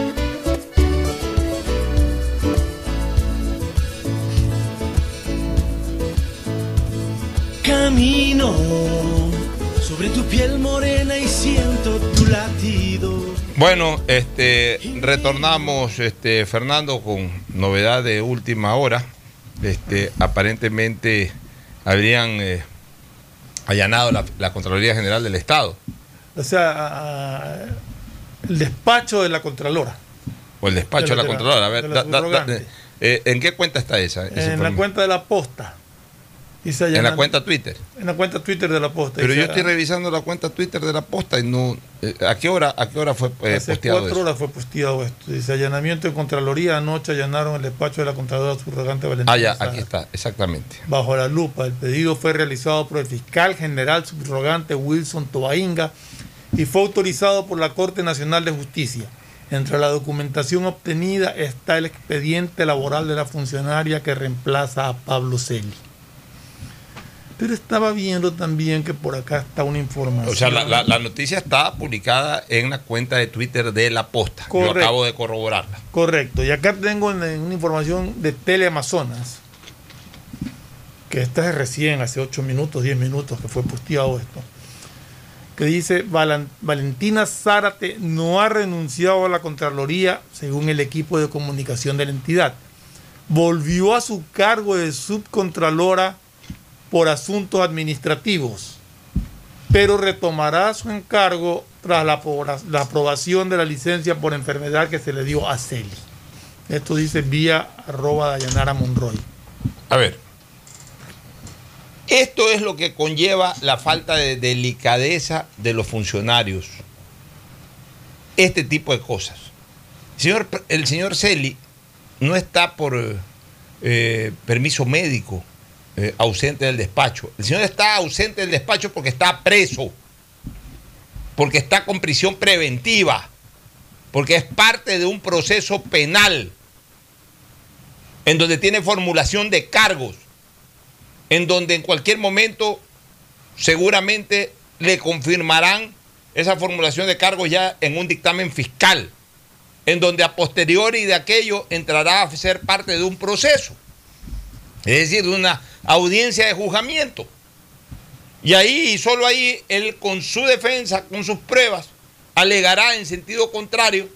Camino sobre tu piel morena y siento tu latido. Bueno, este, retornamos, este, Fernando, con novedad de última hora. Este, aparentemente habrían eh, allanado la, la Contraloría General del Estado. O sea, el despacho de la Contralora. O el despacho de la, De la- Contralora. A ver, de la da- da- da- subrogante. eh, ¿en qué cuenta está esa? En la cuenta de la posta. En la cuenta Twitter. En la cuenta Twitter de la posta. Pero yo estoy revisando la cuenta Twitter de la posta y no. eh, ¿A qué hora, a qué hora fue eh, Hace posteado cuatro eso? horas fue posteado esto. Dice allanamiento en Contraloría. Anoche allanaron el despacho de la Contralora subrogante Valentina. Ah, ya, Sara. aquí está, exactamente. Bajo la lupa. El pedido fue realizado por el fiscal general subrogante Wilson Tobainga y fue autorizado por la Corte Nacional de Justicia. Entre la documentación obtenida está el expediente laboral de la funcionaria que reemplaza a Pablo Celi. Pero estaba viendo también que por acá está una información. O sea, la, la- la noticia está publicada en la cuenta de Twitter de La Posta. Correcto. Yo acabo de corroborarla. Correcto. Y acá tengo en- en una información de Teleamazonas, que esta es recién, hace 8 minutos, 10 minutos que fue posteado esto, que dice, "Valan- Valentina Zárate no ha renunciado a la Contraloría según el equipo de comunicación de la entidad. Volvió a su cargo de subcontralora por asuntos administrativos, pero retomará su encargo tras la, la aprobación de la licencia por enfermedad que se le dio a Celi. Esto dice vía arroba Dayanara Monroy. A ver. Esto es lo que conlleva la falta de delicadeza de los funcionarios. Este tipo de cosas. El señor, el señor Celi no está por eh, permiso médico eh, ausente del despacho. El señor está ausente del despacho porque está preso, porque está con prisión preventiva, porque es parte de un proceso penal en donde tiene formulación de cargos, en donde en cualquier momento seguramente le confirmarán esa formulación de cargos ya en un dictamen fiscal, en donde a posteriori de aquello entrará a ser parte de un proceso, es decir, de una audiencia de juzgamiento. Y ahí, y solo ahí, él con su defensa, con sus pruebas, alegará en sentido contrario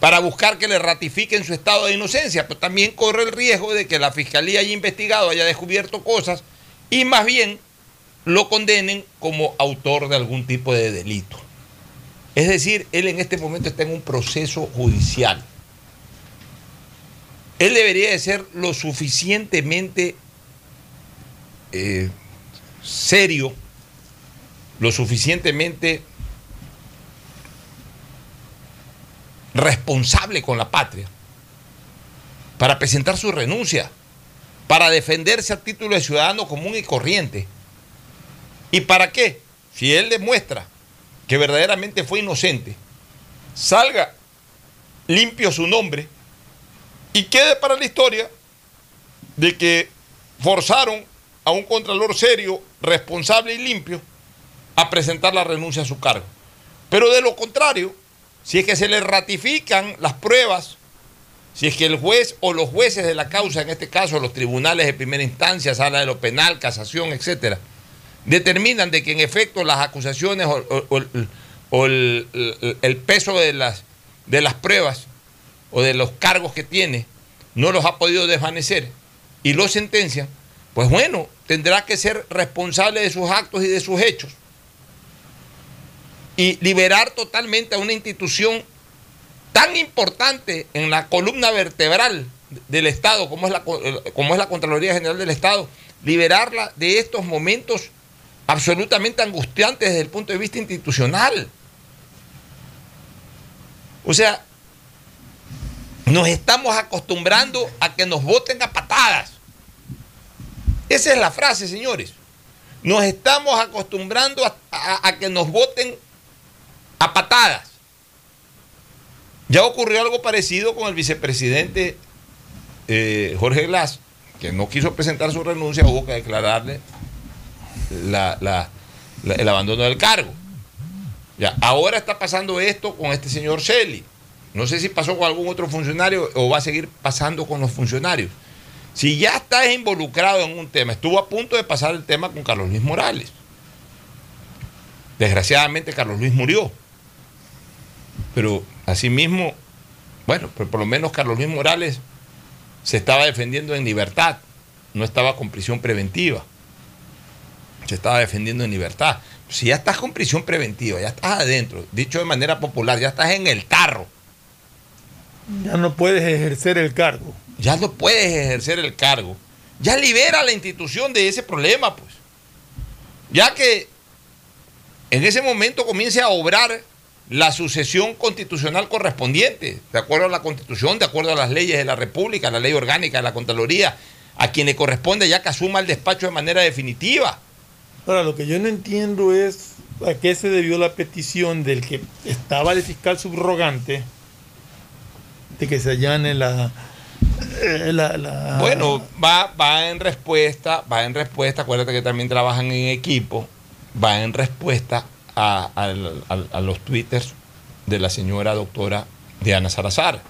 para buscar que le ratifiquen su estado de inocencia, pero también corre el riesgo de que la fiscalía haya investigado, haya descubierto cosas y más bien lo condenen como autor de algún tipo de delito. Es decir, él en este momento está en un proceso judicial. Él debería de ser lo suficientemente eh, serio, lo suficientemente responsable con la patria para presentar su renuncia, para defenderse a título de ciudadano común y corriente. ¿Y para qué? Si él demuestra que verdaderamente fue inocente, salga limpio su nombre y quede para la historia de que forzaron a un contralor serio, responsable y limpio a presentar la renuncia a su cargo. Pero de lo contrario, si es que se le ratifican las pruebas, si es que el juez o los jueces de la causa, en este caso los tribunales de primera instancia, sala de lo penal, casación, etcétera, determinan de que en efecto las acusaciones o, el- el peso de las, de las pruebas o de los cargos que tiene no los ha podido desvanecer y lo sentencian, pues bueno, tendrá que ser responsable de sus actos y de sus hechos y liberar totalmente a una institución tan importante en la columna vertebral del Estado, como es la, como es la Contraloría General del Estado, liberarla de estos momentos absolutamente angustiantes desde el punto de vista institucional. O sea, nos estamos acostumbrando a que nos voten a patadas. Esa es la frase, señores. Nos estamos acostumbrando a, a- que nos voten a patadas. Ya ocurrió algo parecido con el vicepresidente eh, Jorge Glass, que no quiso presentar su renuncia, hubo que declararle la- la- el abandono del cargo. Ya, ahora está pasando esto con este señor Celi. No sé si pasó con algún otro funcionario o va a seguir pasando con los funcionarios. Si ya estás involucrado en un tema, estuvo a punto de pasar el tema con Carlos Luis Morales. Desgraciadamente Carlos Luis murió. Pero asimismo, bueno, por lo menos Carlos Luis Morales se estaba defendiendo en libertad, no estaba con prisión preventiva. Se estaba defendiendo en libertad. Si ya estás con prisión preventiva, ya estás adentro, dicho de manera popular, ya estás en el tarro, Ya no puedes ejercer el cargo. ya no puedes ejercer el cargo. Ya libera a la institución de ese problema, pues. Ya que en ese momento comience a obrar la sucesión constitucional correspondiente, de acuerdo a la constitución, de acuerdo a las leyes de la República, la ley orgánica de la Contraloría, a quien le corresponde ya que asuma el despacho de manera definitiva. Ahora, lo que yo no entiendo es a qué se debió la petición del que estaba de fiscal subrogante de que se allane la, eh, la, Bueno, va, va en respuesta, va en respuesta, acuérdate que también trabajan en equipo, va en respuesta a, los twitters de la señora doctora Diana Salazar.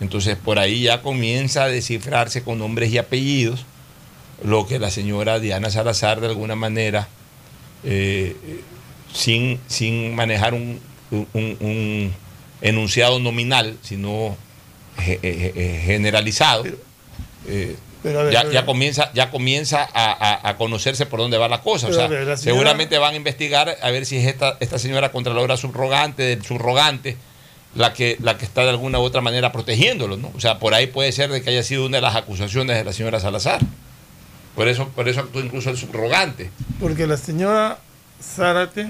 Entonces por ahí ya comienza a descifrarse con nombres y apellidos lo que la señora Diana Salazar de alguna manera, eh, sin, sin manejar un- un enunciado nominal, sino eh, eh, generalizado, eh, pero ver, ya, ya comienza, ya comienza a, a- a conocerse por dónde va la cosa. O Pero sea, a ver, la señora- seguramente van a investigar a ver si es esta, esta señora contralora subrogante, del subrogante, la que, la que está de alguna u otra manera protegiéndolo, ¿no? O sea, por ahí puede ser de que haya sido una de las acusaciones de la señora Salazar. Por eso, por eso actuó incluso el subrogante. Porque la señora Zárate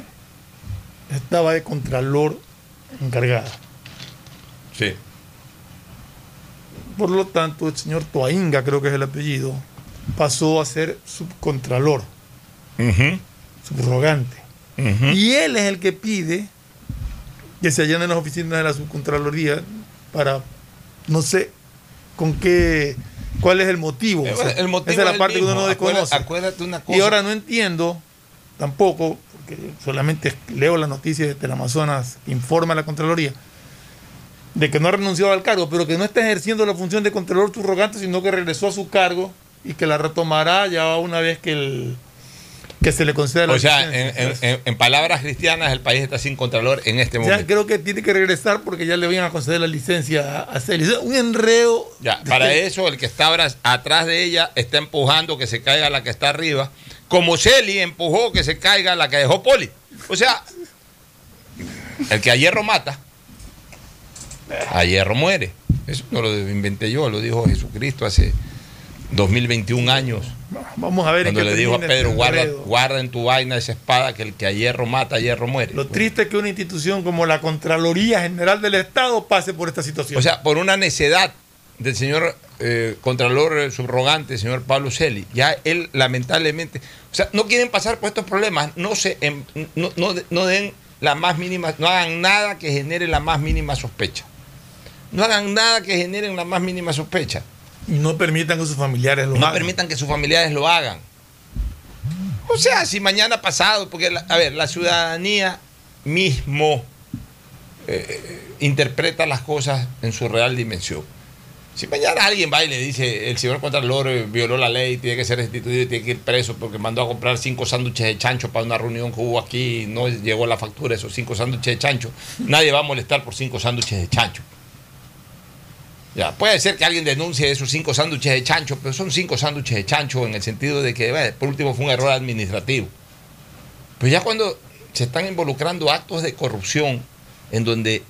estaba de contralor encargada. Sí. Por lo tanto, el señor Toainga, creo que es el apellido, pasó a ser subcontralor, subrogante. Y él es el que pide que se allanen las oficinas de la subcontraloría para, no sé, con qué, cuál es el motivo. Eh, O sea, bueno, el motivo esa es la parte que uno no desconoce. acuérdate una cosa. Y ahora no entiendo tampoco, porque solamente leo la noticia de Teleamazonas que informa a la Contraloría, de que no ha renunciado al cargo, pero que no está ejerciendo la función de Contralor subrogante, sino que regresó a su cargo y que la retomará ya una vez que, el, que se le conceda la O sea, en, en- en- en palabras cristianas, el país está sin contralor en este Ya momento. creo que tiene que regresar porque ya le van a conceder la licencia a, Celis. Un enredo. Ya, para eso, el que está atrás de ella está empujando que se caiga la que está arriba, como Celi empujó que se caiga la que dejó Poli. O sea, el que a hierro mata, a hierro muere. Eso no lo inventé yo, lo dijo Jesucristo hace 2021 años. Vamos a ver Cuando le dijo a este Pedro, guarda, guarda en tu vaina esa espada que el que a hierro mata, a hierro muere. Lo triste es que una institución como la Contraloría General del Estado pase por esta situación. O sea, por una necedad del señor eh, Contralor eh, Subrogante, señor Pablo Celi, ya él lamentablemente, o sea, no quieren pasar por estos problemas, no se em- no, no- no den la más mínima, no hagan nada que genere la más mínima sospecha. No hagan nada que generen la más mínima sospecha. y no permitan que sus familiares lo No hagan. permitan que sus familiares lo hagan. O sea, si mañana pasado, porque, la- a ver, la ciudadanía mismo eh, interpreta las cosas en su real dimensión. Si mañana alguien va y le dice, el señor Contralor eh, violó la ley, tiene que ser restituido y tiene que ir preso porque mandó a comprar cinco sándwiches de chancho para una reunión que hubo aquí y no llegó la factura de esos cinco sándwiches de chancho, nadie va a molestar por cinco sándwiches de chancho. Ya, puede ser que alguien denuncie esos cinco sándwiches de chancho, pero son cinco sándwiches de chancho en el sentido de que, bueno, por último, fue un error administrativo. Pero ya cuando se están involucrando actos de corrupción en donde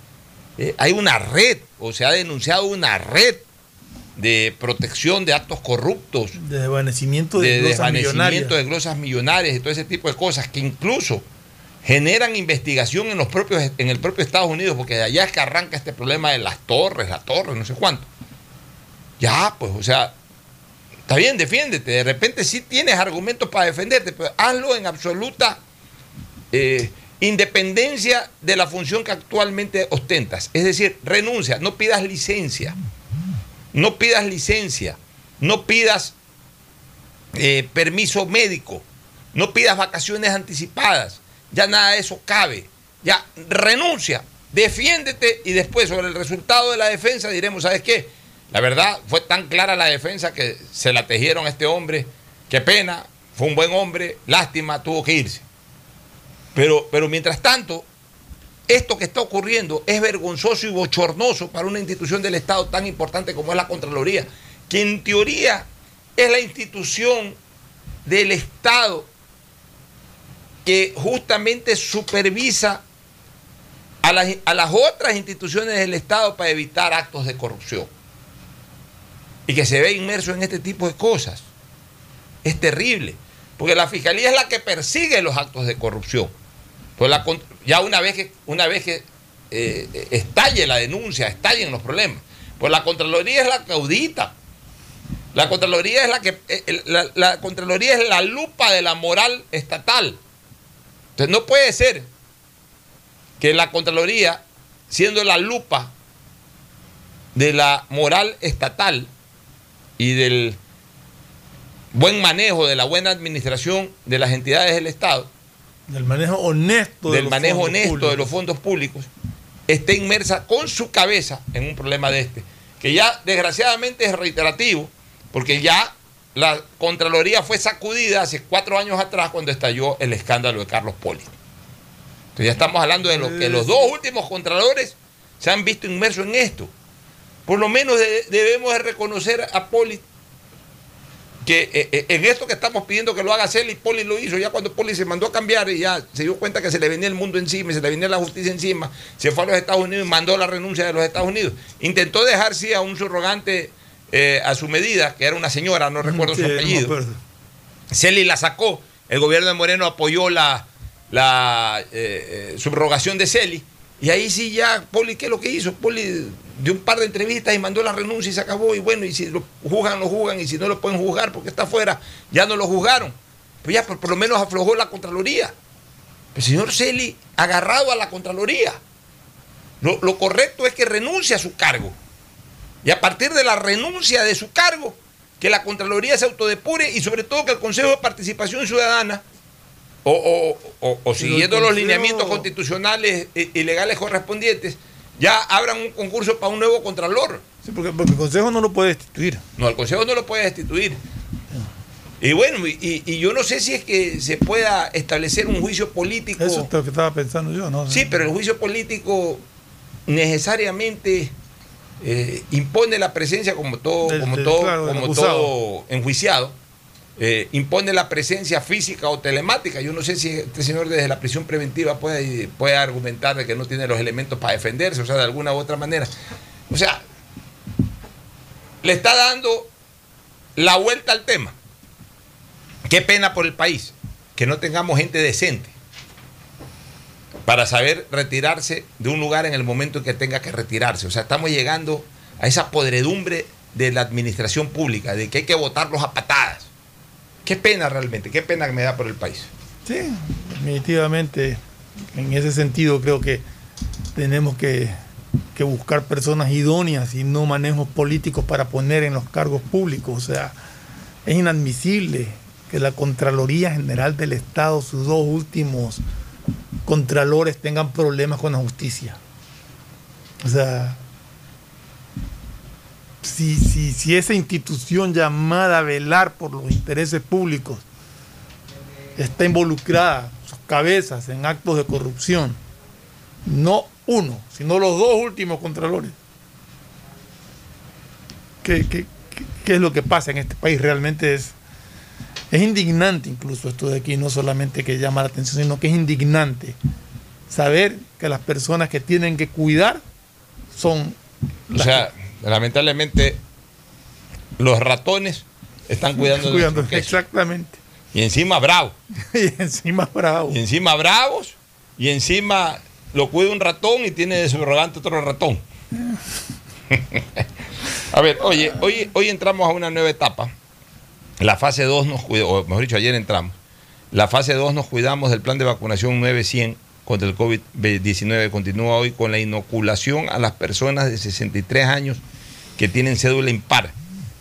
eh, hay una red, o se ha denunciado una red de protección de actos corruptos, De desvanecimiento de, de glosas desvanecimiento millonarias. de glosas millonarias y todo ese tipo de cosas que incluso generan investigación en los propios en el propio Estados Unidos porque de allá es que arranca este problema de las torres, las torres, no sé cuánto. Ya, pues, o sea, está bien, defiéndete. De repente sí tienes argumentos para defenderte, pero hazlo en absoluta eh, independencia de la función que actualmente ostentas. Es decir, renuncia, no pidas licencia. No pidas licencia. No pidas eh, permiso médico. No pidas vacaciones anticipadas. Ya nada de eso cabe. Ya renuncia, defiéndete y después sobre el resultado de la defensa diremos, ¿sabes qué? La verdad fue tan clara la defensa que se la tejieron a este hombre. Qué pena, fue un buen hombre, lástima, tuvo que irse. Pero, pero mientras tanto, esto que está ocurriendo es vergonzoso y bochornoso para una institución del Estado tan importante como es la Contraloría, que en teoría es la institución del Estado que justamente supervisa a las, a las otras instituciones del Estado para evitar actos de corrupción. Y que se ve inmerso en este tipo de cosas. Es terrible. Porque la fiscalía es la que persigue los actos de corrupción. La ya una vez que, una vez que eh, estalle la denuncia, estallen los problemas, pues la Contraloría es la que audita. La Contraloría es la que eh, la Contraloría es la lupa de la moral estatal. Entonces no puede ser que la Contraloría, siendo la lupa de la moral estatal y del buen manejo, de la buena administración de las entidades del Estado, Del manejo honesto de del los manejo fondos honesto de los fondos públicos, esté inmersa con su cabeza en un problema de este, que ya desgraciadamente es reiterativo, porque ya la Contraloría fue sacudida hace cuatro años atrás cuando estalló el escándalo de Carlos Poli. Entonces ya estamos hablando de lo que los dos últimos contralores se han visto inmersos en esto. Por lo menos de- debemos de reconocer a Poli que eh, eh, en esto que estamos pidiendo que lo haga Celi, Poli lo hizo. Ya cuando Poli se mandó a cambiar y ya se dio cuenta que se le venía el mundo encima, se le venía la justicia encima, se fue a los Estados Unidos y mandó la renuncia de los Estados Unidos. Intentó dejar sí a un subrogante eh, a su medida, que era una señora, no recuerdo Sí, su apellido. Celi la sacó, el gobierno de Moreno apoyó la, la eh, eh, subrogación de Celi. Y ahí sí ya, Poli, ¿qué es lo que hizo? Poli dio un par de entrevistas y mandó la renuncia y se acabó. Y bueno, y si lo juzgan, lo juzgan. Y si no lo pueden juzgar porque está afuera, ya no lo juzgaron. Pues ya por, por lo menos aflojó la Contraloría. El señor Celi, agarrado a la Contraloría. Lo, lo correcto es que renuncie a su cargo. Y a partir de la renuncia de su cargo, que la Contraloría se autodepure y sobre todo que el Consejo de Participación Ciudadana, o, o- o- o siguiendo los lineamientos constitucionales e- y legales correspondientes, ya abran un concurso para un nuevo Contralor. Sí, porque, porque el Consejo no lo puede destituir. No, el Consejo no lo puede destituir. Y bueno, y yo no sé si es que se pueda establecer un juicio político. Eso es lo que estaba pensando yo, ¿no? Sí, pero el juicio político necesariamente eh, impone la presencia como todo, Del- como del- todo, claro, como todo enjuiciado. eh, impone la presencia física o telemática. Yo no sé si este señor desde la prisión preventiva puede, puede argumentar de que no tiene los elementos para defenderse, o sea, de alguna u otra manera. O sea, le está dando la vuelta al tema. Qué pena por el país que no tengamos gente decente para saber retirarse de un lugar en el momento en que tenga que retirarse. O sea, estamos llegando a esa podredumbre de la administración pública, de que hay que votarlos a patadas. Qué pena realmente, qué pena que me da por el país. Sí, definitivamente. En ese sentido creo que tenemos que, que buscar personas idóneas y no manejos políticos para poner en los cargos públicos. O sea, es inadmisible que la Contraloría General del Estado, sus dos últimos contralores, tengan problemas con la justicia. O sea, si, si, si esa institución llamada a velar por los intereses públicos está involucrada, sus cabezas, en actos de corrupción, no uno, sino los dos últimos contralores. ¿Qué, qué, qué- es lo que pasa en este país? Realmente es, es indignante incluso esto de aquí, no solamente que llama la atención, sino que es indignante saber que las personas que tienen que cuidar son O sea, lamentablemente los ratones están cuidando cuidando, exactamente. Y encima bravos. y encima bravo. Y encima bravos. Y encima lo cuida un ratón y tiene de subrogante otro ratón. a ver, oye, hoy, hoy entramos a una nueva etapa. La fase 2 nos o mejor dicho, ayer entramos. La fase 2 nos cuidamos del plan de vacunación 900 contra el COVID-19. Continúa hoy con la inoculación a las personas de 63 años que tienen cédula impar.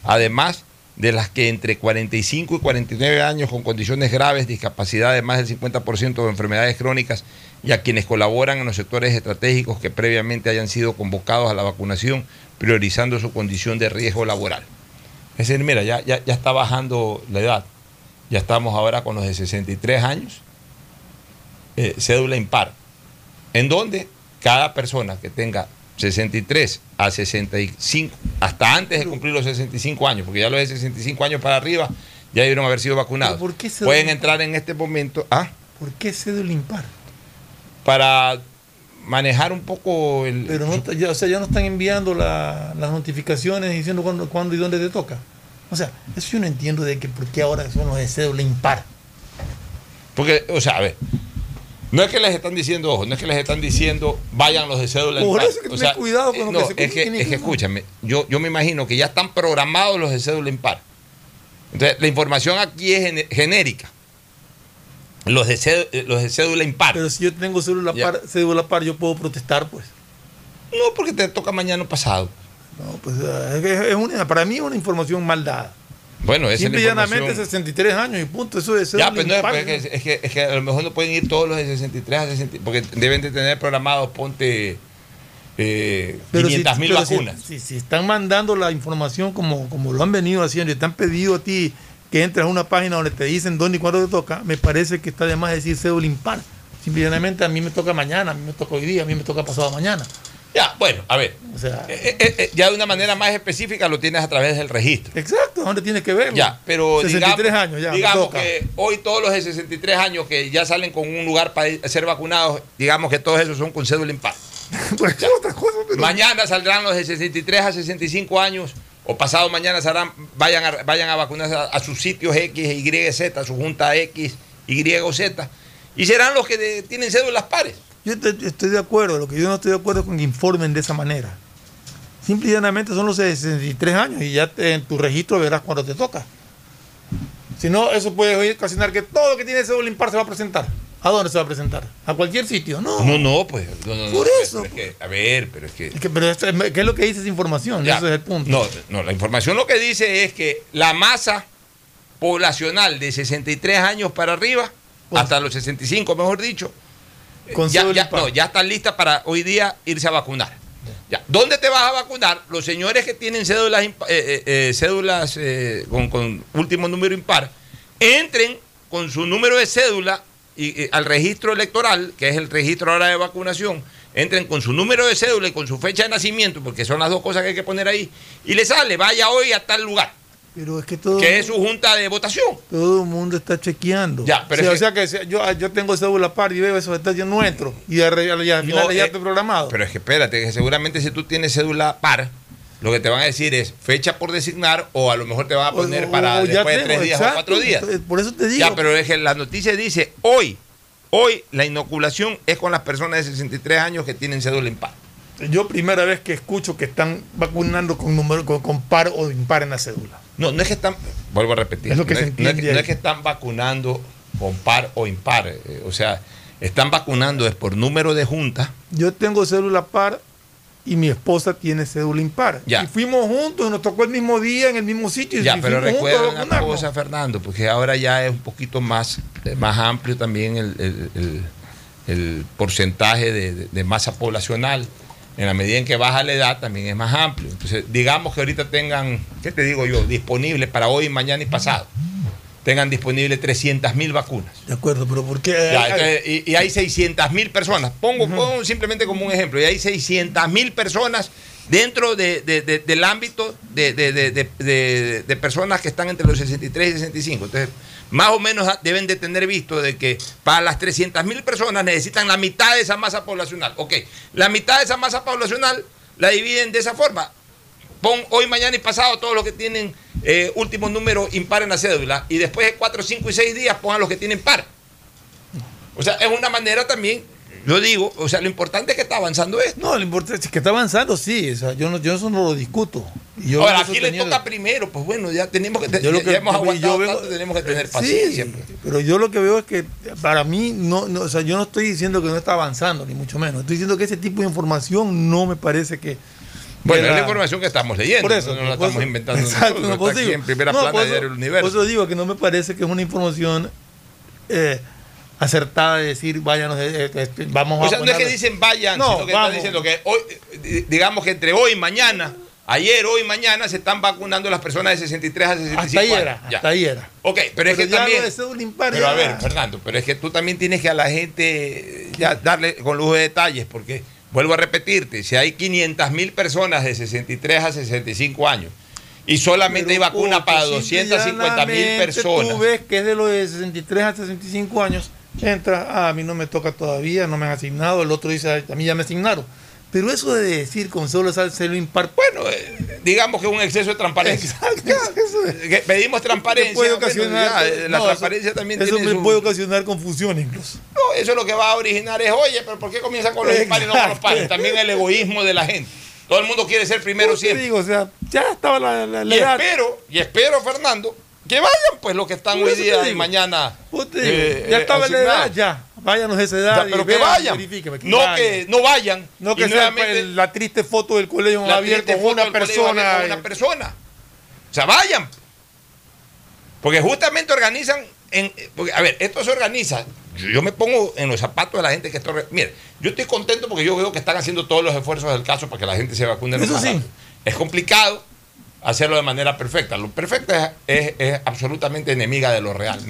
Además de las que entre 45 y 49 años con condiciones graves, discapacidad de más del 50% de enfermedades crónicas y a quienes colaboran en los sectores estratégicos que previamente hayan sido convocados a la vacunación, priorizando su condición de riesgo laboral. Es decir, mira, ya, ya, ya está bajando la edad. Ya estamos ahora con los de 63 años, eh, cédula impar, en donde cada persona que tenga 63 a 65, hasta antes de cumplir los 65 años, porque ya los de 65 años para arriba ya debieron haber sido vacunados. ¿Pero por qué Pueden impar? entrar en este momento ¿ah? ¿Por qué cédula impar? para manejar un poco el... Pero no, ya, o sea, ya no están enviando la- las notificaciones diciendo cuándo, cuándo y dónde te toca. O sea, eso yo no entiendo de que por qué ahora son los de cédula impar. Porque, o sea, a ver, no es que les están diciendo, ojo, no es que les están diciendo vayan los de cédula Por impar. eso hay que O sea, cuidado con eh, lo que se es que, es que escúchame, yo, yo me imagino que ya están programados los de cédula impar. Entonces, la información aquí es genérica. Los de, cédula, los de cédula impar. Pero si yo tengo cédula par, cédula par, yo puedo protestar, pues. No, porque te toca mañana o pasado. No, pues eh, es es una, para mí es una información mal dada. Bueno, esa es Simple y llanamente información. 63 años y punto. Eso cédula Ya, pues no es, impar, pues, es, que, es, que, es que a lo mejor no pueden ir todos los de 63 a 60, porque deben de tener programados, ponte, eh, Pero 500 mil pero si- vacunas. Si, si están mandando la información como, como lo han venido haciendo y te han pedido a ti que entres a una página donde te dicen dónde y cuándo te toca, me parece que está de más decir cédula impar. Simplemente a mí me toca mañana, a mí me toca hoy día, a mí me toca pasado mañana. Ya, bueno, a ver. O sea, Eh, eh, eh, ya de una manera más específica lo tienes a través del registro. exacto, ¿dónde tienes que verlo? Ya, pero 63 digamos, años ya. digamos que hoy todos los de 63 años que ya salen con un lugar para ser vacunados, digamos que todos esos son con cédula impar. Pues es otra cosa, pero- Mañana saldrán los de 63 a 65 años o pasado mañana se harán- vayan, a, vayan a vacunarse a, sus sitios X, Y, Z, a su junta X, Y o Z, y serán los que de- tienen cédulas pares. Yo estoy de acuerdo, lo que yo no estoy de acuerdo es con que informen de esa manera. Simple y llanamente son los de 63 años y ya en tu registro verás cuando te toca. Si no, eso puede ocasionar que todo lo que tiene cédula impar se va a presentar. ¿A dónde se va a presentar? ¿A cualquier sitio? No. No, no, pues. no, no, no, Por pero eso, es que, a ver, pero es que. Es que, pero es- ¿Qué es lo que dice esa información? Ya. Ese es el punto. No, no, la información lo que dice es que la masa poblacional de 63 años para arriba, hasta los 65, mejor dicho, Con ya, ya- no, ya están listas para hoy día irse a vacunar. Ya. ¿Dónde te vas a vacunar? Los señores que tienen cédulas, eh, eh, eh, cédulas eh, con, con último número impar, entren con su número de cédula y, al registro electoral, que es el registro ahora de vacunación, entren con su número de cédula y con su fecha de nacimiento, porque son las dos cosas que hay que poner ahí, y le sale, vaya hoy a tal lugar, Pero es que todo, que es su junta de votación. todo el mundo está chequeando. Ya, pero o sea, es o sea que yo, yo tengo cédula par y veo esos detalles, yo no entro. Y, al re- y al final No, ya eh, estoy programado. Pero es que espérate, que seguramente si tú tienes cédula par, lo que te van a decir es fecha por designar o a lo mejor te van a poner O- para o después de tres días exacto. o cuatro días. Por eso te digo. Ya, pero es que la noticia dice hoy, hoy la inoculación es con las personas de 63 años que tienen cédula impar. Yo primera vez que escucho que están vacunando con número con, con par o impar en la cédula. No, no es que están, vuelvo a repetir, Es lo que no, se es, no es que, no ahí. es que están vacunando con par o impar, eh, o sea, están vacunando es por número de junta. Yo tengo cédula par y mi esposa tiene cédula impar. Ya. Y fuimos juntos, nos tocó el mismo día en el mismo sitio. y Ya, pero recuerda una vacunarnos. cosa, Fernando, porque ahora ya es un poquito más, eh, más amplio también el, el- el- el porcentaje de, de- de masa poblacional. En la medida en que baja la edad también es más amplio. Entonces, digamos que ahorita tengan, ¿qué te digo yo? Disponible para hoy, mañana y pasado. Tengan disponible 300 mil vacunas. De acuerdo, pero ¿por qué? Ya, entonces, y, y hay 600 mil personas. Pongo, pongo simplemente como un ejemplo. Y hay 600 mil personas dentro de- de- de- del ámbito de, personas que están entre los 63 y 65. Entonces, más o menos deben de tener visto de que para las 300 mil personas necesitan la mitad de esa masa poblacional. Ok, la mitad de esa masa poblacional la dividen de esa forma. Pon hoy, mañana y pasado todos los que tienen eh, último número impar en la cédula y después de 4, 5 y 6 días pongan los que tienen par. O sea, es una manera también, yo digo, o sea, lo importante es que está avanzando esto. No, lo importante es que está avanzando, sí. O sea, yo, no, yo eso no lo discuto. Yo Ahora, aquí le toca primero, pues bueno, ya tenemos que, Yo lo ya, que- ya hemos yo aguantado vengo- tanto, tenemos que tener paciencia. pues. pero yo lo que veo es que para mí, no, no, o sea, yo no estoy diciendo que no está avanzando, ni mucho menos. Estoy diciendo que ese tipo de información no me parece que. Bueno, es la información que estamos leyendo, Por eso, no la por estamos eso. inventando Exacto, nosotros, no, está aquí en primera No, plana por eso- Universo. Por eso digo que no me parece que es una información eh, acertada de decir, váyanos, eh, eh, vamos a. O sea, no es que dicen vayan, No, sino que vamos. están diciendo que hoy, digamos que entre hoy y mañana, ayer, hoy y mañana se están vacunando las personas de 63 a 65 Hasta ahí años. hasta ahí era. Ok, pero, es que también. Pero ya- a ver, Fernando, pero es que tú también tienes que a la gente ya darle con lujo de detalles, porque vuelvo a repetirte, si hay 500 mil personas de 63 a 65 años y solamente hay vacuna para simple y 250 mil personas. Tú ves que es de los de 63 a 65 años, entra, ah, a mí no me toca todavía, no me han asignado, el otro dice, a mí ya me asignaron. Pero eso de decir con solo celo impar, bueno, eh, digamos que es un exceso de transparencia. Que pedimos transparencia. puede bueno, ocasionar, ya, la no, transparencia eso, también eso tiene me su- puede ocasionar confusión incluso. No, eso lo que va a originar es, oye, pero ¿por qué comienza con los impares y no con los pares? También el egoísmo de la gente. Todo el mundo quiere ser primero te siempre. digo, o sea, ya estaba la, la, la y edad. espero, y espero, Fernando, que vayan pues los que están hoy día y mañana. Eh, ya eh, estaba en la edad, ya. Váyanos a esa edad. Ya, y pero que vayan. No vayan. que no vayan. No que sea el- la triste foto del colegio abierto con una persona. con una persona. O sea, vayan. Porque justamente organizan. En, porque, a ver, esto se organiza. Yo, yo me pongo en los zapatos de la gente que orga- Mire, yo estoy contento porque yo veo que están haciendo todos los esfuerzos del caso para que la gente se vacune. Eso sí. Es complicado hacerlo de manera perfecta. Lo perfecto es, absolutamente enemiga de lo real.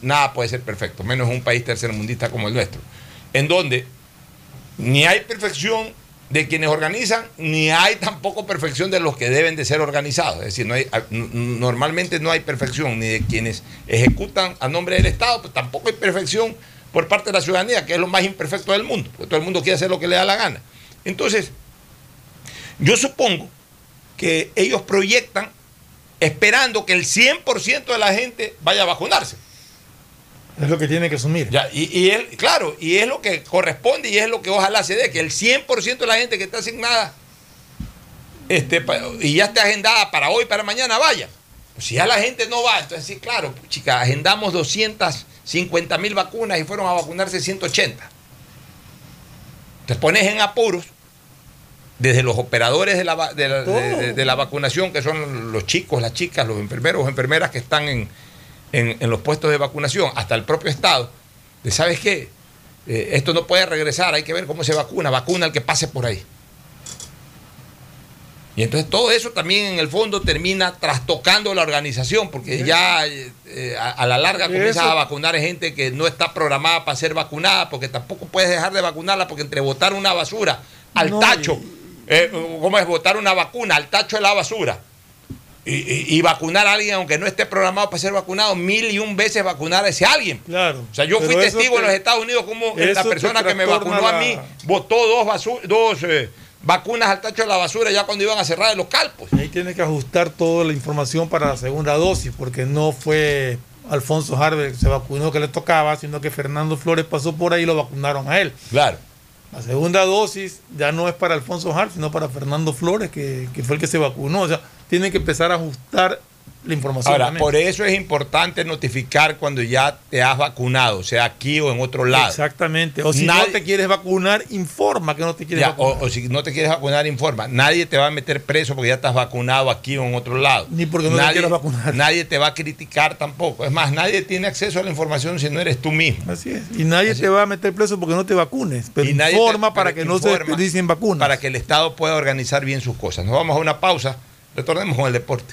Nada, puede ser perfecto, menos en un país tercermundista como el nuestro, en donde ni hay perfección de quienes organizan, ni hay tampoco perfección de los que deben de ser organizados. Es decir, normalmente no hay perfección ni de quienes ejecutan a nombre del Estado, pues tampoco hay perfección por parte de la ciudadanía, que es lo más imperfecto del mundo, porque todo el mundo quiere hacer lo que le da la gana. Entonces, yo supongo que ellos proyectan esperando que el 100% de la gente vaya a vacunarse. Es lo que tiene que asumir. Ya, y, y él, claro, y es lo que corresponde y es lo que ojalá se dé, que el 100% de la gente que está asignada este, y ya está agendada para hoy, para mañana, vaya. Pues si ya la gente no va, entonces sí, claro, chica, agendamos 250 mil vacunas y fueron a vacunarse 180. Te pones en apuros, desde los operadores de la, de la- de- de- de la vacunación, que son los chicos, las chicas, los enfermeros o enfermeras que están en, en- en los puestos de vacunación, hasta el propio Estado, de sabes qué, Eh, esto no puede regresar, hay que ver cómo se vacuna, vacuna al que pase por ahí. Y entonces todo eso también en el fondo termina trastocando la organización, porque ya eh, eh, a, a la larga comienzas a vacunar gente que no está programada para ser vacunada, porque tampoco puedes dejar de vacunarla, porque entre botar una basura al No, tacho, eh, ¿cómo es botar una vacuna al tacho de la basura? Y, y- y vacunar a alguien aunque no esté programado para ser vacunado, mil y un veces vacunar a ese alguien. Claro. O sea, yo fui testigo en los Estados Unidos como la persona que me vacunó a mí botó dos, eh, vacunas al tacho de la basura ya cuando iban a cerrar el local. Pues. Ahí tiene que ajustar toda la información para la segunda dosis, porque no fue Alfonso Harvey que se vacunó que le tocaba, sino que Fernando Flores pasó por ahí y lo vacunaron a él. Claro. La segunda dosis ya no es para Alfonso Harvey, sino para Fernando Flores, que, que fue el que se vacunó. O sea, tienen que empezar a ajustar la información. Ahora, también. por eso es importante notificar cuando ya te has vacunado, sea aquí o en otro lado. Exactamente. O si Nadie- no te quieres vacunar, informa que no te quieres Ya, vacunar. o, o si no te quieres vacunar, informa. Nadie te va a meter preso porque ya estás vacunado aquí o en otro lado. Ni porque no te quieras vacunar. Nadie te va a criticar tampoco. Es más, nadie tiene acceso a la información si no eres tú mismo. Así es. Y nadie te va a meter preso porque no te vacunes. Pero Y informa te- para que no se desperdicien vacunas. Para que el Estado pueda organizar bien sus cosas. Nos vamos a una pausa. Retornemos con el deporte.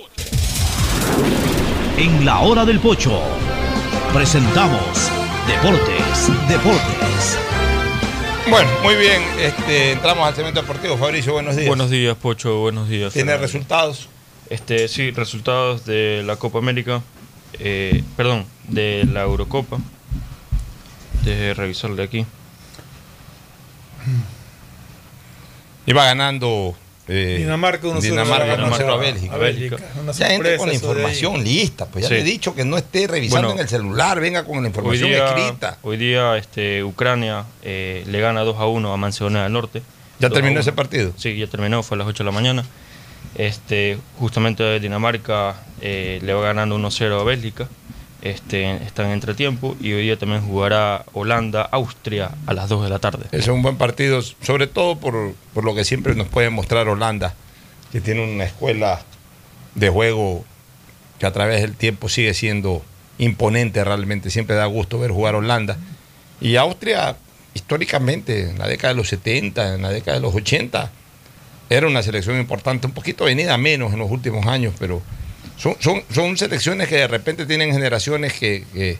En la hora del pocho presentamos Deportes, Deportes. Bueno, muy bien. Este, entramos al segmento deportivo. Fabricio, buenos días. Buenos días, Pocho, buenos días. ¿Tiene Fernando. resultados? Este, sí, resultados de la Copa América, eh, perdón, de la Eurocopa. Deje revisarle aquí. Iba ganando eh, Dinamarca 1-0 Dinamarca a 1-0 a Bélgica. a Bélgica. Una Ya entre con la información lista. Pues ya Sí. le he dicho que no esté revisando Bueno, en el celular, venga con la Hoy información día, escrita. hoy día este, Ucrania eh, le gana 2 a 1 a Macedonia del Norte. ¿Ya 2 a terminó 1. ese partido? Sí, ya terminó, fue a las 8 de la mañana. Este, justamente Dinamarca eh, le va ganando 1-0 a Bélgica. Este, está en entretiempo y hoy día también jugará Holanda, Austria a las 2 de la tarde. Es un buen partido, sobre todo por, por lo que siempre nos puede mostrar Holanda, que tiene una escuela de juego que a través del tiempo sigue siendo imponente realmente, siempre da gusto ver jugar Holanda. Y Austria, históricamente, en la década de los 70, en la década de los 80, era una selección importante, un poquito venida menos en los últimos años, pero son, son, son selecciones que de repente tienen generaciones que, que-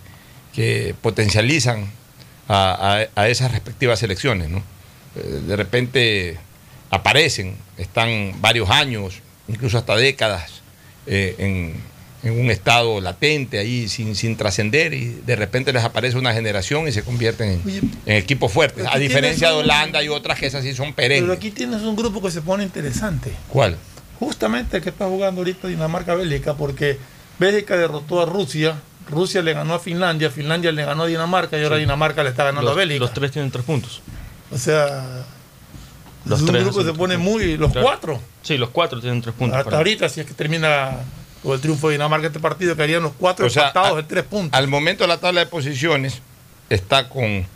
que potencializan a, a- a esas respectivas selecciones. ¿no? Eh, De repente aparecen, están varios años, incluso hasta décadas, eh, en, en un estado latente ahí sin, sin trascender y de repente les aparece una generación y se convierten en, en equipos fuertes. pero A diferencia de Holanda y otras que esas sí son Pero perennes. aquí tienes un grupo que se pone interesante. ¿Cuál? Justamente el que está jugando ahorita Dinamarca-Bélgica, porque Bélgica derrotó a Rusia, Rusia le ganó a Finlandia, Finlandia le ganó a Dinamarca y ahora Sí. Dinamarca le está ganando Los, a Bélgica. los tres tienen tres puntos. O sea, Los es un tres grupo se pone muy. Los Claro. cuatro. Sí, los cuatro tienen tres puntos. Hasta ahorita, si es que termina con el triunfo de Dinamarca este partido, quedarían los cuatro O empatados en tres puntos. Al momento la tabla de posiciones está con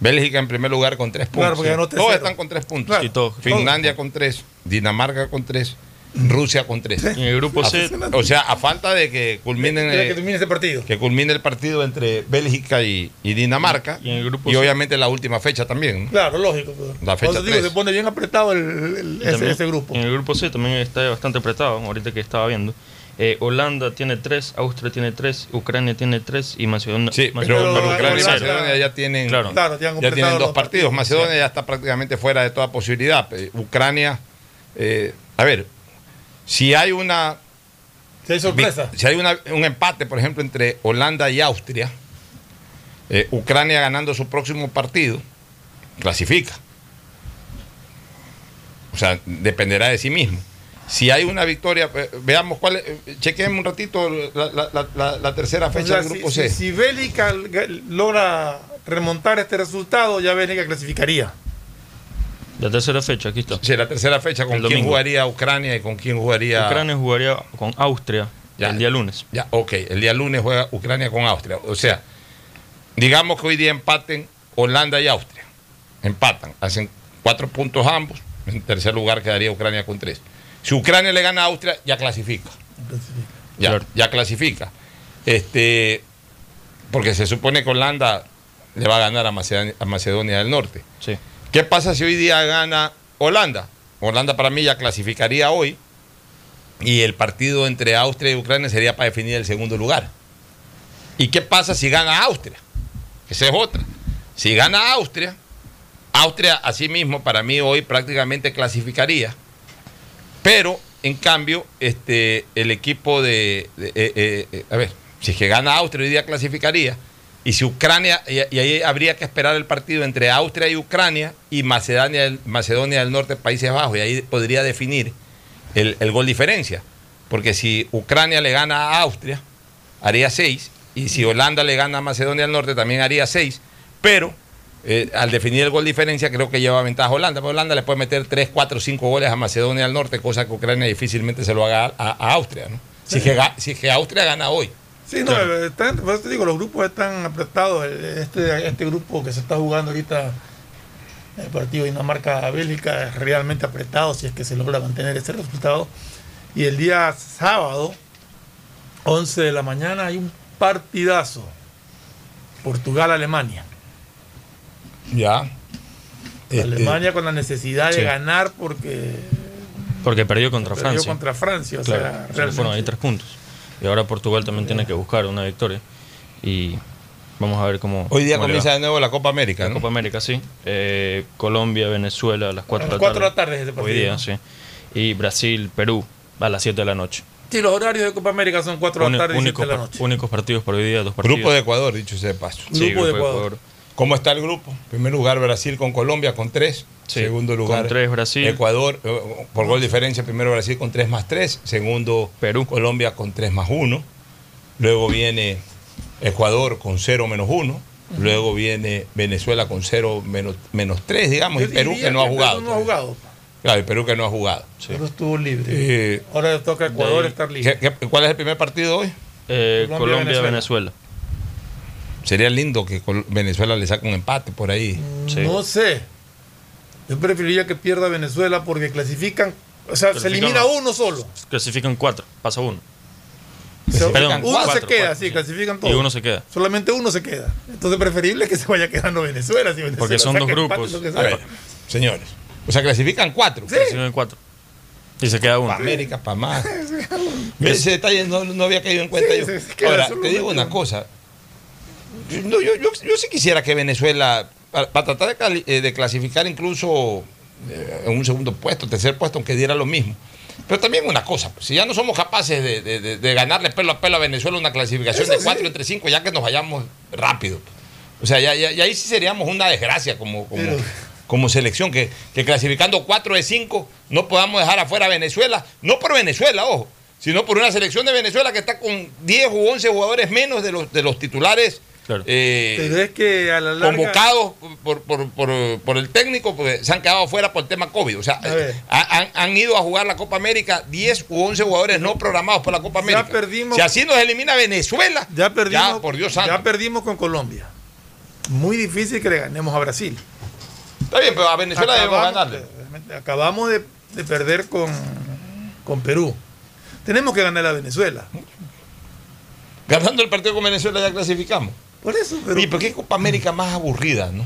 Bélgica en primer lugar con tres puntos. Claro, porque ganó todos 3-0. están con tres puntos. Claro. Sí, todos. Finlandia con tres, Dinamarca con tres, Rusia con tres. En el grupo C, O sea, a falta de que culminen Mira que eh, termine ese partido. que culmine el partido entre Bélgica y, y Dinamarca Y en el grupo y obviamente la última fecha también. ¿no? Claro, lógico. pero- La fecha Por eso digo, tres. se pone bien apretado el, el- ese, también ese grupo. En el grupo C también está bastante apretado, ahorita que estaba viendo. Eh, Holanda tiene tres, Austria tiene tres, Ucrania tiene tres y Macedonia. Sí, pero, Macedonia pero tiene Ucrania y. Macedonia ya tienen, Claro. Claro, ya tienen dos partidos. partidos. Macedonia ya está prácticamente fuera de toda posibilidad. Eh, Ucrania, eh, a ver, si hay una Si hay sorpresa. si hay una- un empate, por ejemplo, entre Holanda y Austria, eh, Ucrania ganando su próximo partido, clasifica. O sea, dependerá de sí mismo. Si hay una victoria, eh, veamos cuál es, eh, chequemos un ratito la, la- la- la- la tercera O fecha sea, del si, grupo si- C. si Bélgica g- logra remontar este resultado, ya Bélgica clasificaría. La tercera fecha, aquí está. Sí, la tercera fecha, ¿con El quién domingo. jugaría Ucrania y con quién jugaría Ucrania jugaría con Austria Ya. el día lunes. Ya, ok, el día lunes juega Ucrania con Austria. O sea, digamos que hoy día empaten Holanda y Austria. Empatan, hacen cuatro puntos ambos. En tercer lugar quedaría Ucrania con tres. Si Ucrania le gana a Austria, ya clasifica. Ya, Claro. ya clasifica. Este, porque se supone que Holanda le va a ganar a Macedonia, a Macedonia del Norte. Sí. ¿Qué pasa si hoy día gana Holanda? Holanda para mí ya clasificaría hoy y el partido entre Austria y Ucrania sería para definir el segundo lugar. ¿Y qué pasa si gana Austria? Esa es otra. Si gana Austria, Austria asimismo para mí hoy prácticamente clasificaría, pero en cambio este, el equipo de, eh, eh, eh, a ver, si es que gana Austria hoy día clasificaría, y si Ucrania, y, y ahí habría que esperar el partido entre Austria y Ucrania y Macedonia, del- Macedonia del Norte, Países Bajos, y ahí podría definir el, el gol diferencia. Porque si Ucrania le gana a Austria, haría 6, y si Holanda le gana a Macedonia del Norte, también haría 6, pero eh, al definir el gol diferencia, creo que lleva ventaja Holanda, porque Holanda le puede meter 3, 4, 5 goles a Macedonia del Norte, cosa que Ucrania difícilmente se lo haga a, a Austria. ¿no? Si, es que, si es que Austria gana hoy. Sí, no, eh, están- te digo, los grupos están apretados. Este, este grupo que se está jugando ahorita, el partido Dinamarca-Bélgica, es realmente apretado si es que se logra mantener ese resultado. Y el día sábado, 11 de la mañana, hay un partidazo. Portugal-Alemania. Ya. Este, Alemania con la necesidad de ganar porque Porque perdió contra perdió Francia. contra Francia. O Claro, sea, se le realmente- fueron ahí tres puntos. Y ahora Portugal también tiene que buscar una victoria. Y vamos a ver cómo. Hoy día cómo le comienza va. de nuevo la Copa América, La ¿no? Copa América, sí. Eh, Colombia, Venezuela a las 4 A de las la 4 tarde. de la tarde es ese Hoy partido, día, ¿no? sí. Y Brasil, Perú a las 7 de la noche. Sí, los horarios de Copa América son 4 de la tarde y 7 únicos, de la noche. únicos partidos por hoy día, dos partidos. Grupo de Ecuador, dicho sea de paso. Sí, Grupo de Ecuador. ¿Cómo está el grupo? En primer lugar, Brasil con Colombia con 3. Sí, Segundo lugar, con tres, Brasil. Ecuador, eh, por gol diferencia, primero Brasil con 3 más 3. Segundo, Perú. Colombia con 3 más 1. Luego viene Ecuador con 0 menos 1. Luego viene Venezuela con 0 menos, menos 3, digamos. Y Perú que no ha Perú jugado. No ha jugado. Claro, y Perú que no ha jugado. Pero estuvo libre. Eh, Ahora le toca a Ecuador de estar libre. ¿qué- qué- cuál es el primer partido hoy? Eh, Colombia, Colombia, Venezuela. Venezuela. Sería lindo que Venezuela le saque un empate por ahí. No sé. Yo preferiría que pierda Venezuela porque clasifican. O sea, se elimina uno solo. Clasifican cuatro, pasa uno. Perdón, uno cuatro, se queda, cuatro, sí, sí. clasifican Y todos. uno se queda. Solamente uno se queda. Entonces preferible que se vaya quedando Venezuela. si Venezuela Porque son dos empate, grupos. A ver, señores. O sea, clasifican cuatro. Clasifican cuatro. Y se queda uno. Para América, para más. Ese detalle no, no había caído en cuenta Sí, yo. se- se queda Ahora, te digo una cosa. Yo, no, yo, yo- yo sí quisiera que Venezuela, para, para tratar de, cali- eh, de clasificar incluso eh, en un segundo puesto, tercer puesto, aunque diera lo mismo. Pero también una cosa, pues, si ya no somos capaces de, de- ganarle pelo a pelo a Venezuela una clasificación Eso de sí. 4 entre 5, ya que nos vayamos rápido. O sea, ya, ya- ya ahí sí seríamos una desgracia como, como, Pero- como selección, que, que clasificando 4 de 5 no podamos dejar afuera a Venezuela, no por Venezuela, ojo, sino por una selección de Venezuela que está con 10 u 11 jugadores menos de los, de los titulares eh, Pero es que a la larga. convocados por, por- por- por el técnico, porque se han quedado afuera por el tema COVID. O sea, han, han ido a jugar la Copa América 10 u 11 jugadores no programados por la Copa América. perdimos- Si así nos elimina Venezuela, Ya perdimos, ya, por Dios santo. ya perdimos con Colombia. Muy difícil que le ganemos a Brasil. Está bien, pero a Venezuela debemos ganarle. acabamos de, de perder con, con Perú. Tenemos que ganar a Venezuela. Ganando el partido con Venezuela ya clasificamos. Por eso, pero. Oye, pero qué Copa América más aburrida, ¿no?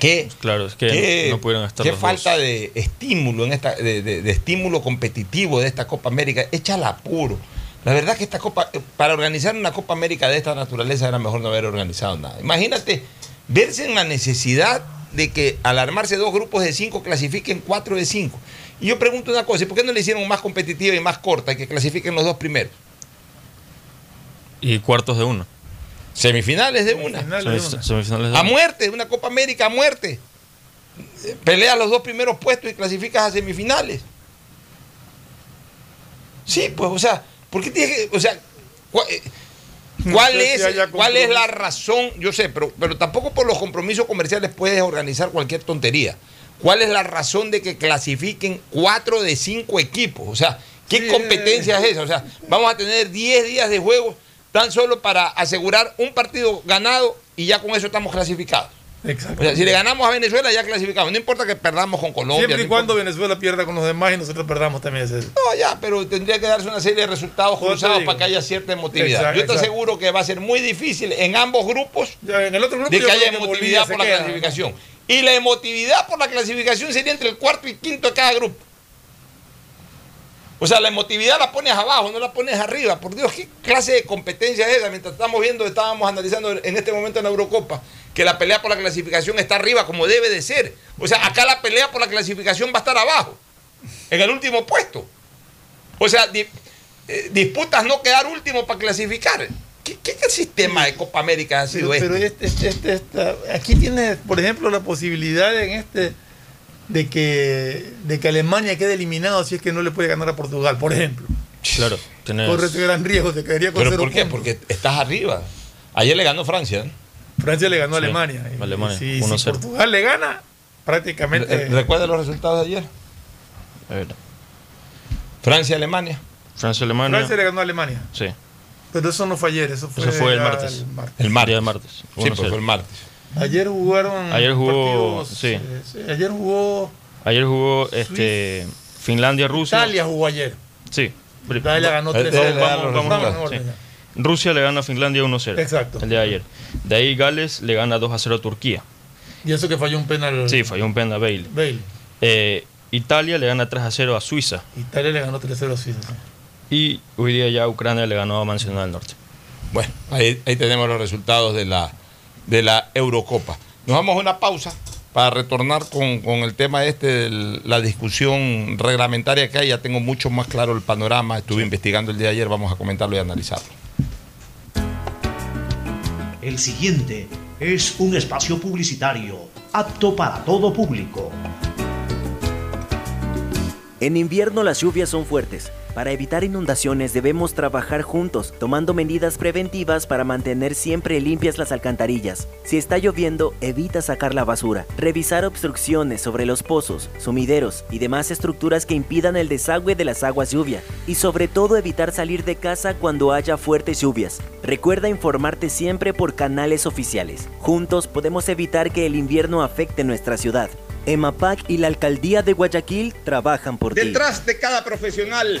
Qué, Claro, es que qué- no pudieron estar qué los falta dos. de estímulo en esta, de, de- de estímulo competitivo de esta Copa América. Échala apuro. La verdad que esta Copa, eh, para organizar una Copa América de esta naturaleza era mejor no haber organizado nada. Imagínate verse en la necesidad de que al armarse dos grupos de cinco clasifiquen cuatro de cinco. Y yo pregunto una cosa, ¿y por qué no le hicieron más competitiva y más corta y que clasifiquen los dos primeros? Y cuartos de uno. Semifinales de una. Semif- Semifinales de A uno. muerte, una Copa América a muerte. Peleas los dos primeros puestos y clasificas a semifinales. Sí, pues, o sea, ¿por qué tienes que.? O sea, ¿cuál, eh, cuál No sé es, ¿cuál es la razón? Yo sé, pero, pero tampoco por los compromisos comerciales puedes organizar cualquier tontería. ¿Cuál es la razón de que clasifiquen cuatro de cinco equipos? O sea, ¿qué Sí, competencia es esa? O sea, vamos a tener 10 días de juego tan solo para asegurar un partido ganado y ya con eso estamos clasificados. Exacto. O sea, si le ganamos a Venezuela ya clasificamos. No importa que perdamos con Colombia. Siempre y no cuando Venezuela pierda con los demás y nosotros perdamos también ese. No, ya, pero tendría que darse una serie de resultados cruzados para que haya cierta emotividad. Exacto, Yo te exacto. aseguro que va a ser muy difícil en ambos grupos Ya, en el otro grupo de que haya que emotividad por la queda, clasificación. Y la emotividad por la clasificación sería entre el cuarto y quinto de cada grupo. O sea, la emotividad la pones abajo, no la pones arriba. Por Dios, ¿qué clase de competencia es esa? Mientras estamos viendo, estábamos analizando en este momento en la Eurocopa, que la pelea por la clasificación está arriba como debe de ser. O sea, acá la pelea por la clasificación va a estar abajo, en el último puesto. O sea, di- eh, disputas no quedar último para clasificar. ¿Qué, qué- qué sistema de Copa América ha sido Pero, este? pero este, este- este- esta- aquí tienes, por ejemplo, la posibilidad en este de que, de que Alemania quede eliminado si es que no le puede ganar a Portugal, por ejemplo. Claro, tenés- Corre ese gran riesgo, se quedaría con ¿Pero cero por qué? puntos. Porque estás arriba. Ayer le ganó Francia. ¿eh? Francia le ganó a Sí, Alemania. Y Alemania, si, si 1-0. Portugal le gana, prácticamente. Re- ¿Recuerda los resultados de ayer? A ver, Francia-Alemania. Francia-Alemania. Francia le ganó a Alemania. Sí. Pero eso no fue ayer, eso fue, Eso fue el martes. martes. El martes. Sí, pues 1-0. fue el martes. Ayer jugaron. Ayer jugó- partidos, sí. eh, sí, ayer jugó. Ayer jugó este, Finlandia-Rusia. Italia jugó ayer. Sí. Italia ganó Eh, 3 eh, le dan los vamos, vamos, sí. Rusia le gana a Finlandia 1-0. Exacto. El día de ayer. De ahí Gales le gana 2-0 a Turquía. Y eso que falló un penal. Sí, falló un penal a Bale. Bale. Eh, Italia le gana 3-0 a Suiza. Italia le ganó 3-0 a Suiza. sí. Y hoy día ya Ucrania le ganó a Manzana del Norte. Bueno, ahí, ahí tenemos los resultados de la, de la Eurocopa. Nos vamos a una pausa para retornar con, con el tema este de la discusión reglamentaria que hay. Ya tengo mucho más claro el panorama. Estuve investigando el día de ayer, vamos a comentarlo y analizarlo. El siguiente es un espacio publicitario apto para todo público. En invierno las lluvias son fuertes, Para evitar inundaciones debemos trabajar juntos, tomando medidas preventivas para mantener siempre limpias las alcantarillas. Si está lloviendo, evita sacar la basura. Revisar obstrucciones sobre los pozos, sumideros y demás estructuras que impidan el desagüe de las aguas lluvia. Y sobre todo evitar salir de casa cuando haya fuertes lluvias. Recuerda informarte siempre por canales oficiales. Juntos podemos evitar que el invierno afecte nuestra ciudad. EMAPAC y la Alcaldía de Guayaquil trabajan por ti. Detrás de cada profesional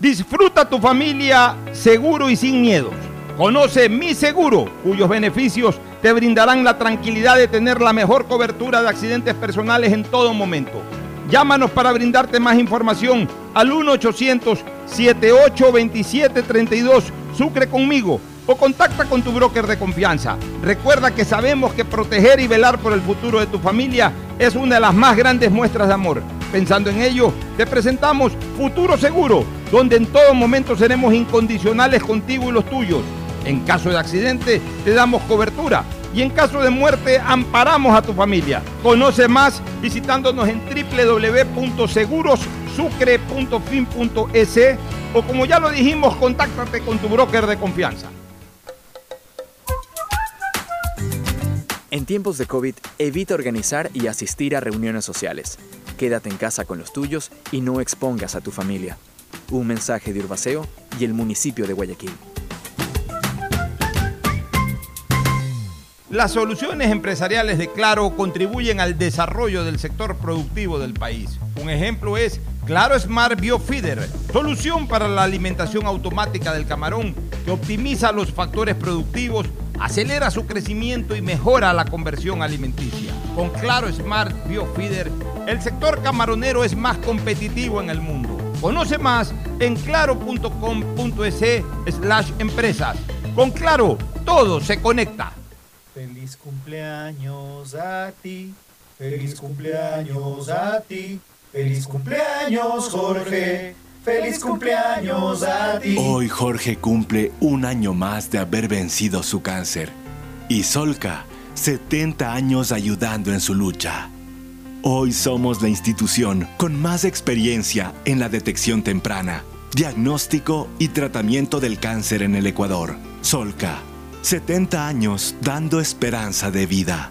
Disfruta tu familia seguro y sin miedos. Conoce Mi Seguro, cuyos beneficios te brindarán la tranquilidad de tener la mejor cobertura de accidentes personales en todo momento. Llámanos para brindarte más información al 1-800-7827-32 Sucre conmigo o contacta con tu broker de confianza. Recuerda que sabemos que proteger y velar por el futuro de tu familia es una de las más grandes muestras de amor. Pensando en ello, te presentamos Futuro Seguro, donde en todo momento seremos incondicionales contigo y los tuyos. En caso de accidente, te damos cobertura y en caso de muerte, amparamos a tu familia. Conoce más visitándonos en www.segurosucre.fin.es o como ya lo dijimos, contáctate con tu broker de confianza. En tiempos de COVID, evita organizar y asistir a reuniones sociales. Quédate en casa con los tuyos y no expongas a tu familia. Un mensaje de Urbaceo y el municipio de Guayaquil. Las soluciones empresariales de Claro contribuyen al desarrollo del sector productivo del país. Un ejemplo es Claro Smart Biofeeder, solución para la alimentación automática del camarón que optimiza los factores productivos, acelera su crecimiento y mejora la conversión alimenticia. Con Claro Smart Biofeeder, el sector camaronero es más competitivo en el mundo. Conoce más en claro.com.es slash empresas. Con Claro, todo se conecta. Feliz cumpleaños a ti, feliz cumpleaños a ti, feliz cumpleaños Jorge, feliz cumpleaños a ti. Hoy Jorge cumple un año más de haber vencido su cáncer. Y Solca, 70 años ayudando en su lucha. Hoy somos la institución con más experiencia en la detección temprana, diagnóstico y tratamiento del cáncer en el Ecuador. Solca, 70 años dando esperanza de vida.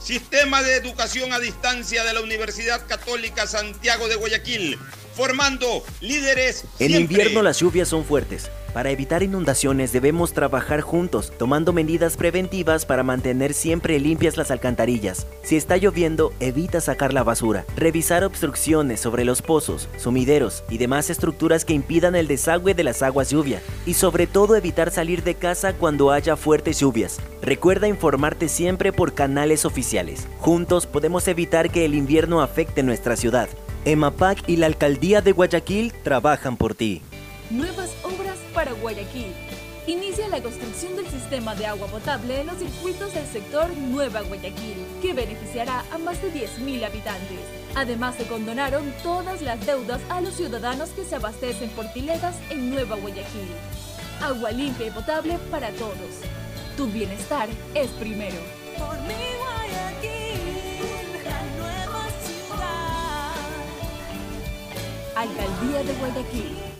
Sistema de Educación a Distancia de la Universidad Católica Santiago de Guayaquil, formando líderes. En siempre. invierno las lluvias son fuertes. Para evitar inundaciones debemos trabajar juntos, tomando medidas preventivas para mantener siempre limpias las alcantarillas. Si está lloviendo, evita sacar la basura. Revisar obstrucciones sobre los pozos, sumideros y demás estructuras que impidan el desagüe de las aguas lluvia. Y sobre todo evitar salir de casa cuando haya fuertes lluvias. Recuerda informarte siempre por canales oficiales. Juntos podemos evitar que el invierno afecte nuestra ciudad. EMAPAC y la Alcaldía de Guayaquil trabajan por ti. Nuevas obras para Guayaquil. Inicia la construcción del sistema de agua potable en los circuitos del sector Nueva Guayaquil, que beneficiará a más de 10.000 habitantes. Además, se condonaron todas las deudas a los ciudadanos que se abastecen por piletas en Nueva Guayaquil. Agua limpia y potable para todos. Tu bienestar es primero. Por mi Guayaquil, la nueva ciudad. Alcaldía de Guayaquil.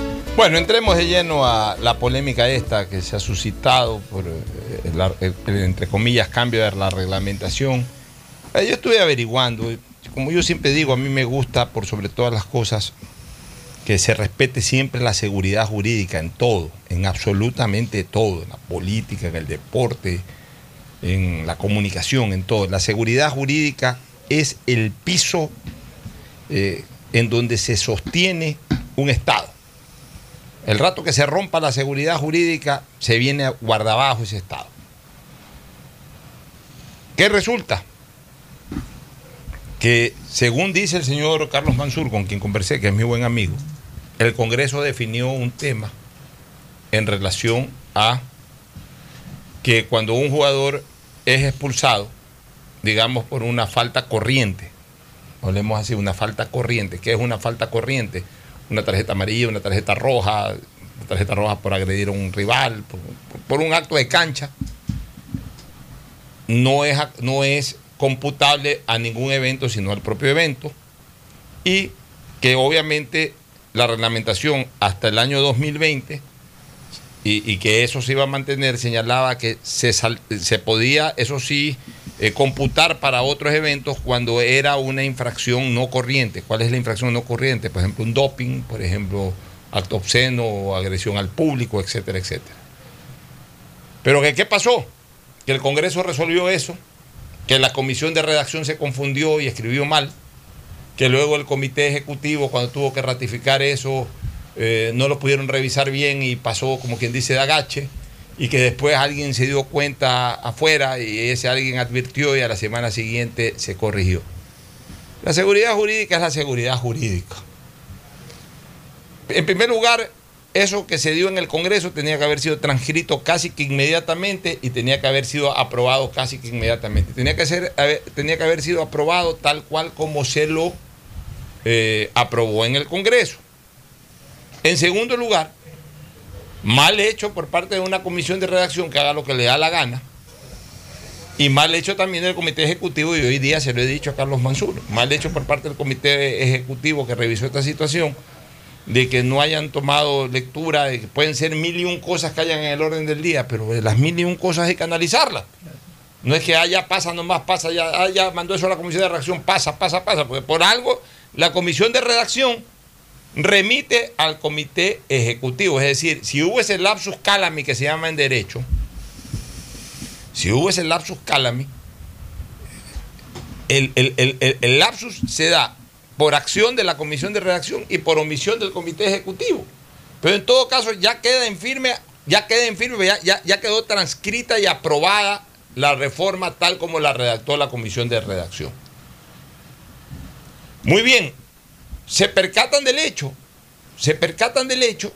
Bueno, entremos de lleno a la polémica esta que se ha suscitado por, eh, el, el- el, entre comillas, cambio de la reglamentación. Eh, Yo estuve averiguando, eh, como yo siempre digo, a mí me gusta, por sobre todas las cosas, que se respete siempre la seguridad jurídica en todo, en absolutamente todo, en la política, en el deporte, en la comunicación, en todo. La seguridad jurídica es el piso eh, en donde se sostiene un Estado. El rato que se rompa la seguridad jurídica, se viene guardabajo ese Estado. ¿Qué resulta? Que según dice el señor Carlos Mansur, con quien conversé, que es mi buen amigo, el Congreso definió un tema en relación a que cuando un jugador es expulsado, digamos por una falta corriente, hablemos así, una falta corriente, ¿qué es una falta corriente? Una tarjeta amarilla, una tarjeta roja, una tarjeta roja por agredir a un rival, por, un acto de cancha, no es, no es computable a ningún evento, sino al propio evento, y que obviamente la reglamentación hasta el año 2020 y, y que eso se iba a mantener, señalaba que se, sal- se podía, eso sí, eh, computar para otros eventos cuando era una infracción no corriente. ¿Cuál es la infracción no corriente? Por ejemplo, un doping, por ejemplo, acto obsceno agresión al público, etcétera, etcétera. Pero que, ¿qué pasó? Que el Congreso resolvió eso, que la comisión de redacción se confundió y escribió mal, que luego el comité ejecutivo, cuando tuvo que ratificar eso, eh, no lo pudieron revisar bien y pasó, como quien dice, de agache, y que después alguien se dio cuenta afuera y ese alguien advirtió y a la semana siguiente se corrigió. La seguridad jurídica es la seguridad jurídica. En primer lugar, eso que se dio en el Congreso tenía que haber sido transcrito casi que inmediatamente y tenía que haber sido aprobado casi que inmediatamente. Tenía que, ser, haber- tenía que haber sido aprobado tal cual como se lo eh, aprobó en el Congreso. En segundo lugar, mal hecho por parte de una comisión de redacción que haga lo que le da la gana. Y mal hecho también del comité ejecutivo, y hoy día se lo he dicho a Carlos Mansur, mal hecho por parte del comité ejecutivo que revisó esta situación, de que no hayan tomado lectura, de que pueden ser mil y un cosas que hayan en el orden del día, pero de las mil y un cosas hay que analizarlas. No es que allá pasa, nomás pasa, ya, ah, ya mandó eso a la comisión de redacción, pasa, pasa, pasa, porque por algo la comisión de redacción remite al comité ejecutivo. Es decir, si hubo ese lapsus calami que se llama en derecho, si hubo ese lapsus calami, el, el- el- el- lapsus se da por acción de la comisión de redacción y por omisión del comité ejecutivo. Pero en todo caso ya queda en firme, ya queda en firme, ya, ya- ya quedó transcrita y aprobada la reforma tal como la redactó la comisión de redacción. Muy bien, se percatan del hecho, se percatan del hecho,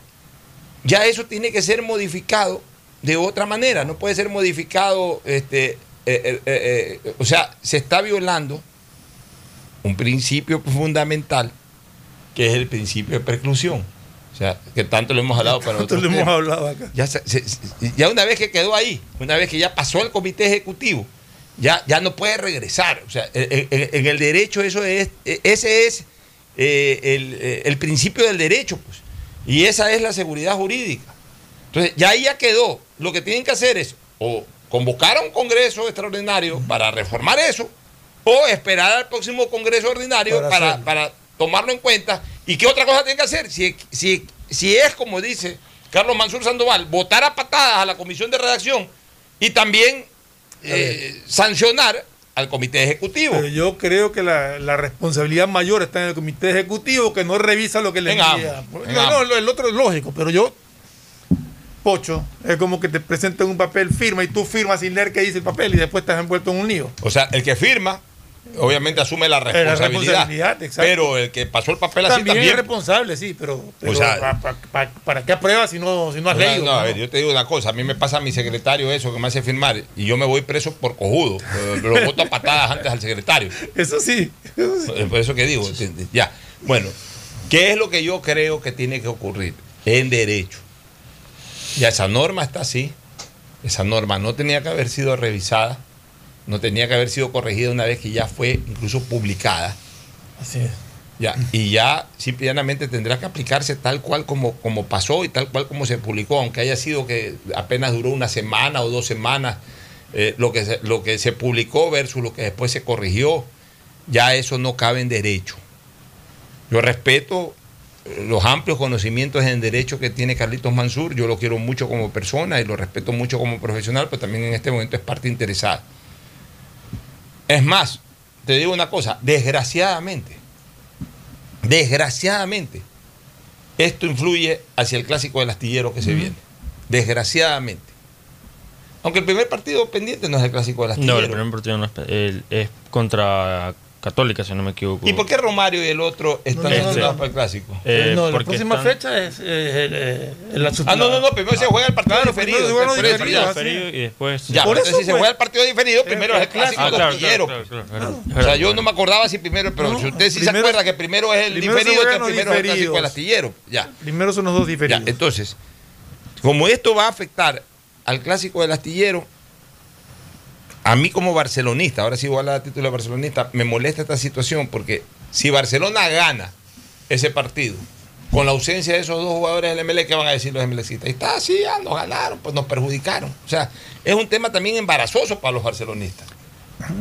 ya eso tiene que ser modificado de otra manera, no puede ser modificado, este, eh, eh, eh, o sea, se está violando un principio fundamental que es el principio de preclusión. O sea, que tanto lo hemos hablado para Tanto otros lo hemos temas. hablado acá. Ya, se- se- se- ya una vez que quedó ahí, una vez que ya pasó el comité ejecutivo, ya, ya no puede regresar. O sea, en, en- en el derecho eso es, ese es eh, el, eh, el principio del derecho, pues. Y esa es la seguridad jurídica. Entonces, ya ahí ya quedó. Lo que tienen que hacer es o convocar a un congreso extraordinario para reformar eso, o esperar al próximo congreso ordinario Para para tomarlo en cuenta. ¿Y qué otra cosa tienen que hacer? Si, si, si es como dice Carlos Mansur Sandoval, votar a patadas a la comisión de redacción y también eh, sancionar al comité ejecutivo. Pero yo creo que la, la responsabilidad mayor está en el comité ejecutivo que no revisa lo que le En envía. No, no, el otro es lógico, pero yo, Pocho, es como que te presentan un papel, firma y tú firmas sin leer qué dice el papel y después estás envuelto en un lío. O sea, el que firma, obviamente asume la responsabilidad. pero el que pasó el papel así También, es responsable, sí, pero, pero O sea- pa- pa- pa- ¿para qué apruebas si no, si no has O sea, leído? no, a ver, yo te digo una cosa, a mí me pasa a mi secretario eso que me hace firmar y yo me voy preso por cojudo. Eh, Lo voto a patadas antes al secretario. Eso sí. Eh, Por eso que digo, ya. Bueno, ¿qué es lo que yo creo que tiene que ocurrir en derecho? Ya esa norma está así. Esa norma no tenía que haber sido revisada, no tenía que haber sido corregida una vez que ya fue incluso publicada. Así es. Ya, y ya simplemente tendrá que aplicarse tal cual como, como pasó y tal cual como se publicó, aunque haya sido que apenas duró una semana o dos semanas eh, lo, que se, lo que se publicó versus lo que después se corrigió, ya eso no cabe en derecho. Yo respeto eh, los amplios conocimientos en derecho que tiene Carlitos Mansur, yo lo quiero mucho como persona y lo respeto mucho como profesional, pero también en este momento es parte interesada. Es más, te digo una cosa, desgraciadamente, desgraciadamente, esto influye hacia el clásico del astillero que se viene. Desgraciadamente. Aunque el primer partido pendiente no es el clásico del astillero. No, el primer partido no es, el- es contra Católica, si no me equivoco. ¿Y por qué Romario y el otro están No, no, no, seleccionados no. para el clásico? Eh, no, la porque próxima están- fecha es, eh, eh, eh, la Ah, no, no, no, primero se juega el partido Claro, diferido. primero se Diferido y después. Ya, Por pero eso, si se pues. juega el partido diferido, primero es el el clásico. Ah, del claro, astillero. claro, claro, claro, O sea, yo no me acordaba si primero, pero No, si usted sí se acuerda que primero es el primero diferido, los primero es el clásico del astillero. Ya. Primero son los dos Ya, diferidos. entonces, como esto va a afectar al clásico del astillero, a mí como barcelonista, ahora sí voy a hablar a título de barcelonista, me molesta esta situación porque si Barcelona gana ese partido con la ausencia de esos dos jugadores del MLE, ¿qué van a decir los MLCistas? Ahí está, sí, ya nos ganaron, pues nos perjudicaron. O sea, es un tema también embarazoso para los barcelonistas.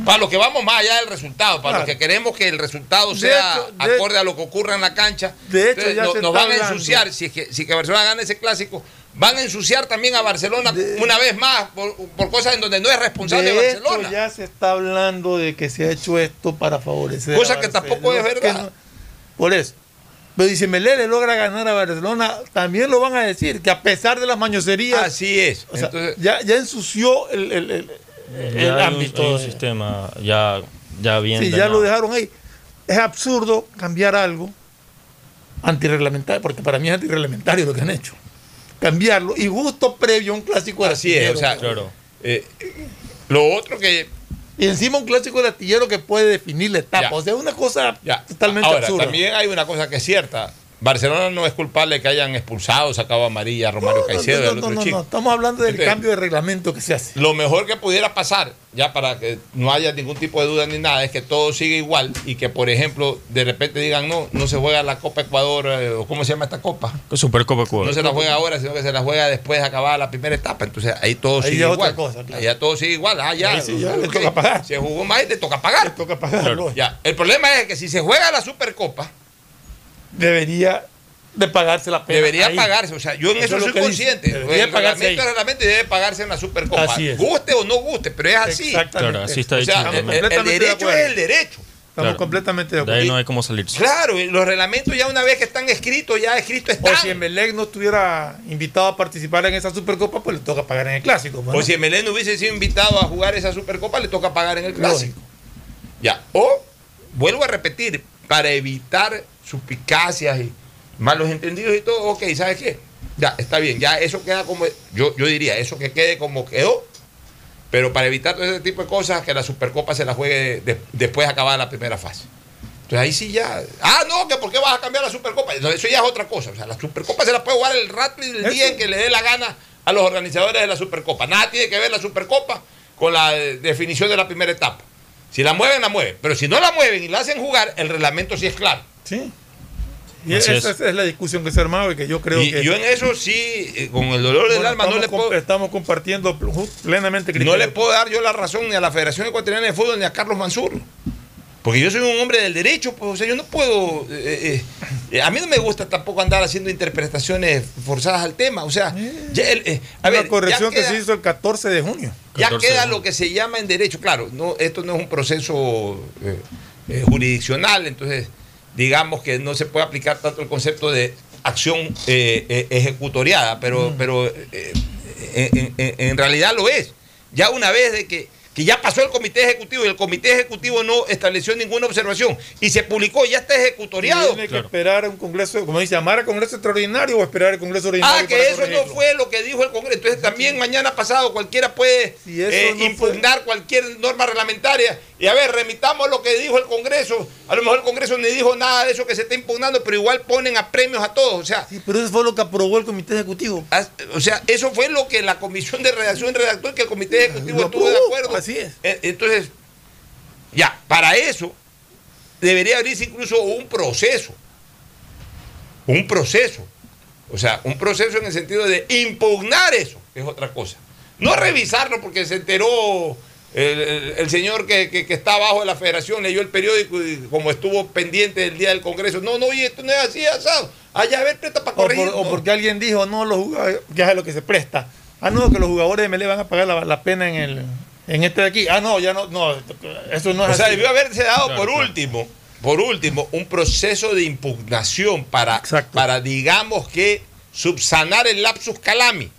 Para los que vamos más allá del resultado, para los que queremos que el resultado sea hecho, de- acorde a lo que ocurra en la cancha, De hecho, entonces, ya no- se nos van a ensuciar. Si es que, si que Barcelona gana ese clásico, van a ensuciar también a Barcelona una vez más por, por cosas en donde no es responsable de hecho, Barcelona. ya se está hablando de que se ha hecho esto para favorecer. Cosa a que tampoco es verdad. no- por eso. Pero si Melele logra ganar a Barcelona, también lo van a decir, que a pesar de las mañoserías. Así es. o sea, Entonces- ya, ya ensució el, el- el- el Ya hay un- ámbito. hay un de- sistema ya, ya bien. Sí, ya lo dejaron ahí. Es absurdo cambiar algo antirreglamentario, porque para mí es antirreglamentario lo que han hecho. Cambiarlo y justo previo a un clásico de Así es, o sea, astillero. eh, lo otro que Y encima un clásico de astillero que puede definir la etapa. Ya. O sea, una cosa Ya. totalmente Ahora, absurda. también hay una cosa que es cierta. Barcelona no es culpable que hayan expulsado, sacado a amarilla a Romario No, Caicedo no, no, otro no, chico. no, Estamos hablando del Entonces, cambio de reglamento que se hace. Lo mejor que pudiera pasar, ya para que no haya ningún tipo de duda ni nada, es que todo siga igual y que, por ejemplo, de repente digan, no, no se juega la Copa Ecuador, eh, o ¿cómo se llama esta copa? Supercopa Ecuador. No se la juega ahora, sino que se la juega después de acabar la primera etapa. Entonces ahí todo Ahí sigue ya igual. otra cosa, claro. Ahí ya todo sigue igual. Ah, ya. Ahí sí ya le toca pagar. Se jugó más y te toca pagar. Le toca pagarlo. Ya. El problema es que si se juega la Supercopa, Debería de pagarse la pena. debería ahí. pagarse. O sea, yo en Eso eso, es lo soy dice. consciente. Debería el pagarse reglamento debe pagarse en la Supercopa. Así es. Guste o no guste, pero es así. Exactamente. Claro, así está O sea, el de derecho es el derecho. Estamos Claro. completamente de De acuerdo. ahí no hay cómo salirse. Claro, y los reglamentos ya una vez que están escritos, ya escritos O están. si Emelec no estuviera invitado a participar en esa Supercopa, pues le toca pagar en el clásico. pues, O ¿no? si Melén hubiese sido invitado a jugar esa Supercopa, le toca pagar en el clásico. Ya. O, vuelvo a repetir, para evitar suspicacias y malos entendidos y todo, ok, ¿sabes qué? Ya, está bien, ya eso queda como, yo, yo diría, eso que quede como quedó, pero para evitar todo ese tipo de cosas, que la Supercopa se la juegue de- después de acabar la primera fase. Entonces ahí sí ya. Ah, no, que por qué vas a cambiar la Supercopa. Eso ya es otra cosa. O sea, la Supercopa se la puede jugar el rato y el día en que le dé la gana a los organizadores de la Supercopa. Nada tiene que ver la Supercopa con la eh, definición de la primera etapa. Si la mueven, la mueven. Pero si no la mueven y la hacen jugar, el reglamento sí es claro. Sí. Y esa es. es. la discusión que se ha armado y que yo creo y que. yo en eso sí, eh, con el dolor del Bueno, alma, no estamos le, puedo, estamos compartiendo pl- plenamente no criterios. le puedo dar yo la razón ni a la Federación Ecuatoriana de Fútbol ni a Carlos Mansur. Porque yo soy un hombre del derecho, pues, o sea, yo no puedo. eh, eh, eh, a mí no me gusta tampoco andar haciendo interpretaciones forzadas al tema. O sea, ya el- eh, a Una ver, corrección ya que se hizo el 14 de junio. ya queda lo que se llama en derecho. Claro, no, esto no es un proceso eh, eh, jurisdiccional, entonces digamos que no se puede aplicar tanto el concepto de acción eh, eh, ejecutoriada, pero, pero eh, en, en- en realidad lo es. Ya una vez de que, que ya pasó el comité ejecutivo y el comité ejecutivo no estableció ninguna observación y se publicó, ya está ejecutoriado. Tiene que esperar a un congreso, como dice, llamar a congreso extraordinario o esperar el congreso ordinario. Ah, que para eso no fue lo que dijo el Congreso. Entonces también mañana pasado cualquiera puede Si eh, no impugnar cualquier norma reglamentaria. Y a ver, remitamos lo que dijo el Congreso. A lo mejor el Congreso ni dijo nada de eso que se está impugnando, pero igual ponen a premios a todos. O sea, Sí, pero eso fue lo que aprobó el comité ejecutivo. as- o sea, eso fue lo que la comisión de redacción redactó y que el comité ejecutivo estuvo de acuerdo. Así es. Eh, Entonces, ya, para eso debería abrirse incluso un proceso. Un proceso. O sea, un proceso en el sentido de impugnar eso, que es otra cosa. No revisarlo porque se enteró el, el- el señor que, que- que está abajo de la federación, leyó el periódico y como estuvo pendiente del día del Congreso. No, no, oye, esto no es así, asado. Allá, a ver, presta para O, corregir. por- o porque alguien dijo, no, los jugadores, ya es lo que se presta. Ah, no, que los jugadores de Melé van a pagar la, la pena en el en este de aquí. Ah, no, ya no, no, eso no es O sea, así. debió haberse dado Claro, por claro. último, por último, un proceso de impugnación para, para, digamos que, subsanar el lapsus calami.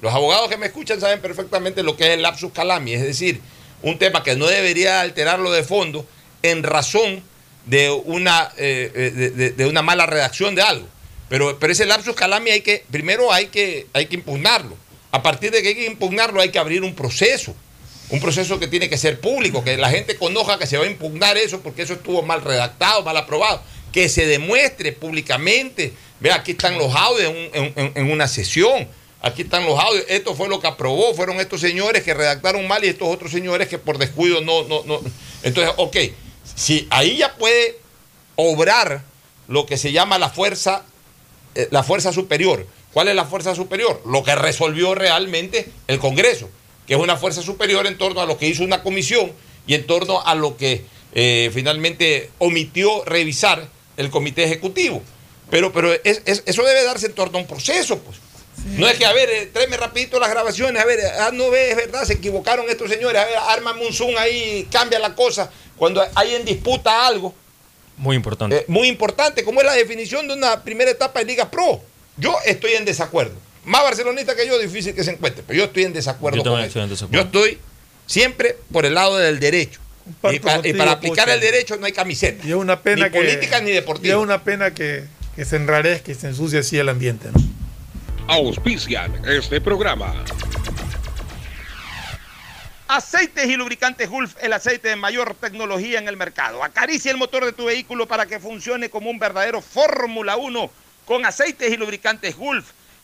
Los abogados que me escuchan saben perfectamente lo que es el lapsus calami, es decir, un tema que no debería alterarlo de fondo en razón de una, eh, eh, de, de- de una mala redacción de algo. Pero, pero ese lapsus calami hay que, primero hay que, hay que impugnarlo. A partir de que hay que impugnarlo hay que abrir un proceso. Un proceso que tiene que ser público, que la gente conozca que se va a impugnar eso porque eso estuvo mal redactado, mal aprobado. Que se demuestre públicamente. Vea, aquí están los audios en- en una sesión. Aquí están los audios. Esto fue lo que aprobó. Fueron estos señores que redactaron mal y estos otros señores que por descuido no, no, no. Entonces, ok. Si ahí ya puede obrar lo que se llama la fuerza, eh, la fuerza superior. ¿Cuál es la fuerza superior? Lo que resolvió realmente el Congreso, que es una fuerza superior en torno a lo que hizo una comisión y en torno a lo que eh, finalmente omitió revisar el comité ejecutivo. Pero, pero es- es- eso debe darse en torno a un proceso, pues. No es que, a ver, eh, tráeme rapidito las grabaciones, a ver, ah, no ves, es verdad, se equivocaron estos señores, a ver, ármame un zoom ahí, cambia la cosa. Cuando hay en disputa algo, Muy importante. eh, muy importante, como es la definición de una primera etapa de Liga Pro. Yo estoy en desacuerdo. Más barcelonista que yo, difícil que se encuentre, pero yo estoy en desacuerdo Yo con eso. Yo estoy siempre por el lado del derecho. Y, pa- y para aplicar el derecho no hay camiseta. Y es una pena ni que. política ni y deportiva. es una pena que, que se enrarezca y se ensucie así el ambiente, ¿no? Auspician este programa. Aceites y lubricantes Gulf, el aceite de mayor tecnología en el mercado. Acaricia el motor de tu vehículo para que funcione como un verdadero Fórmula 1 con aceites y lubricantes Gulf.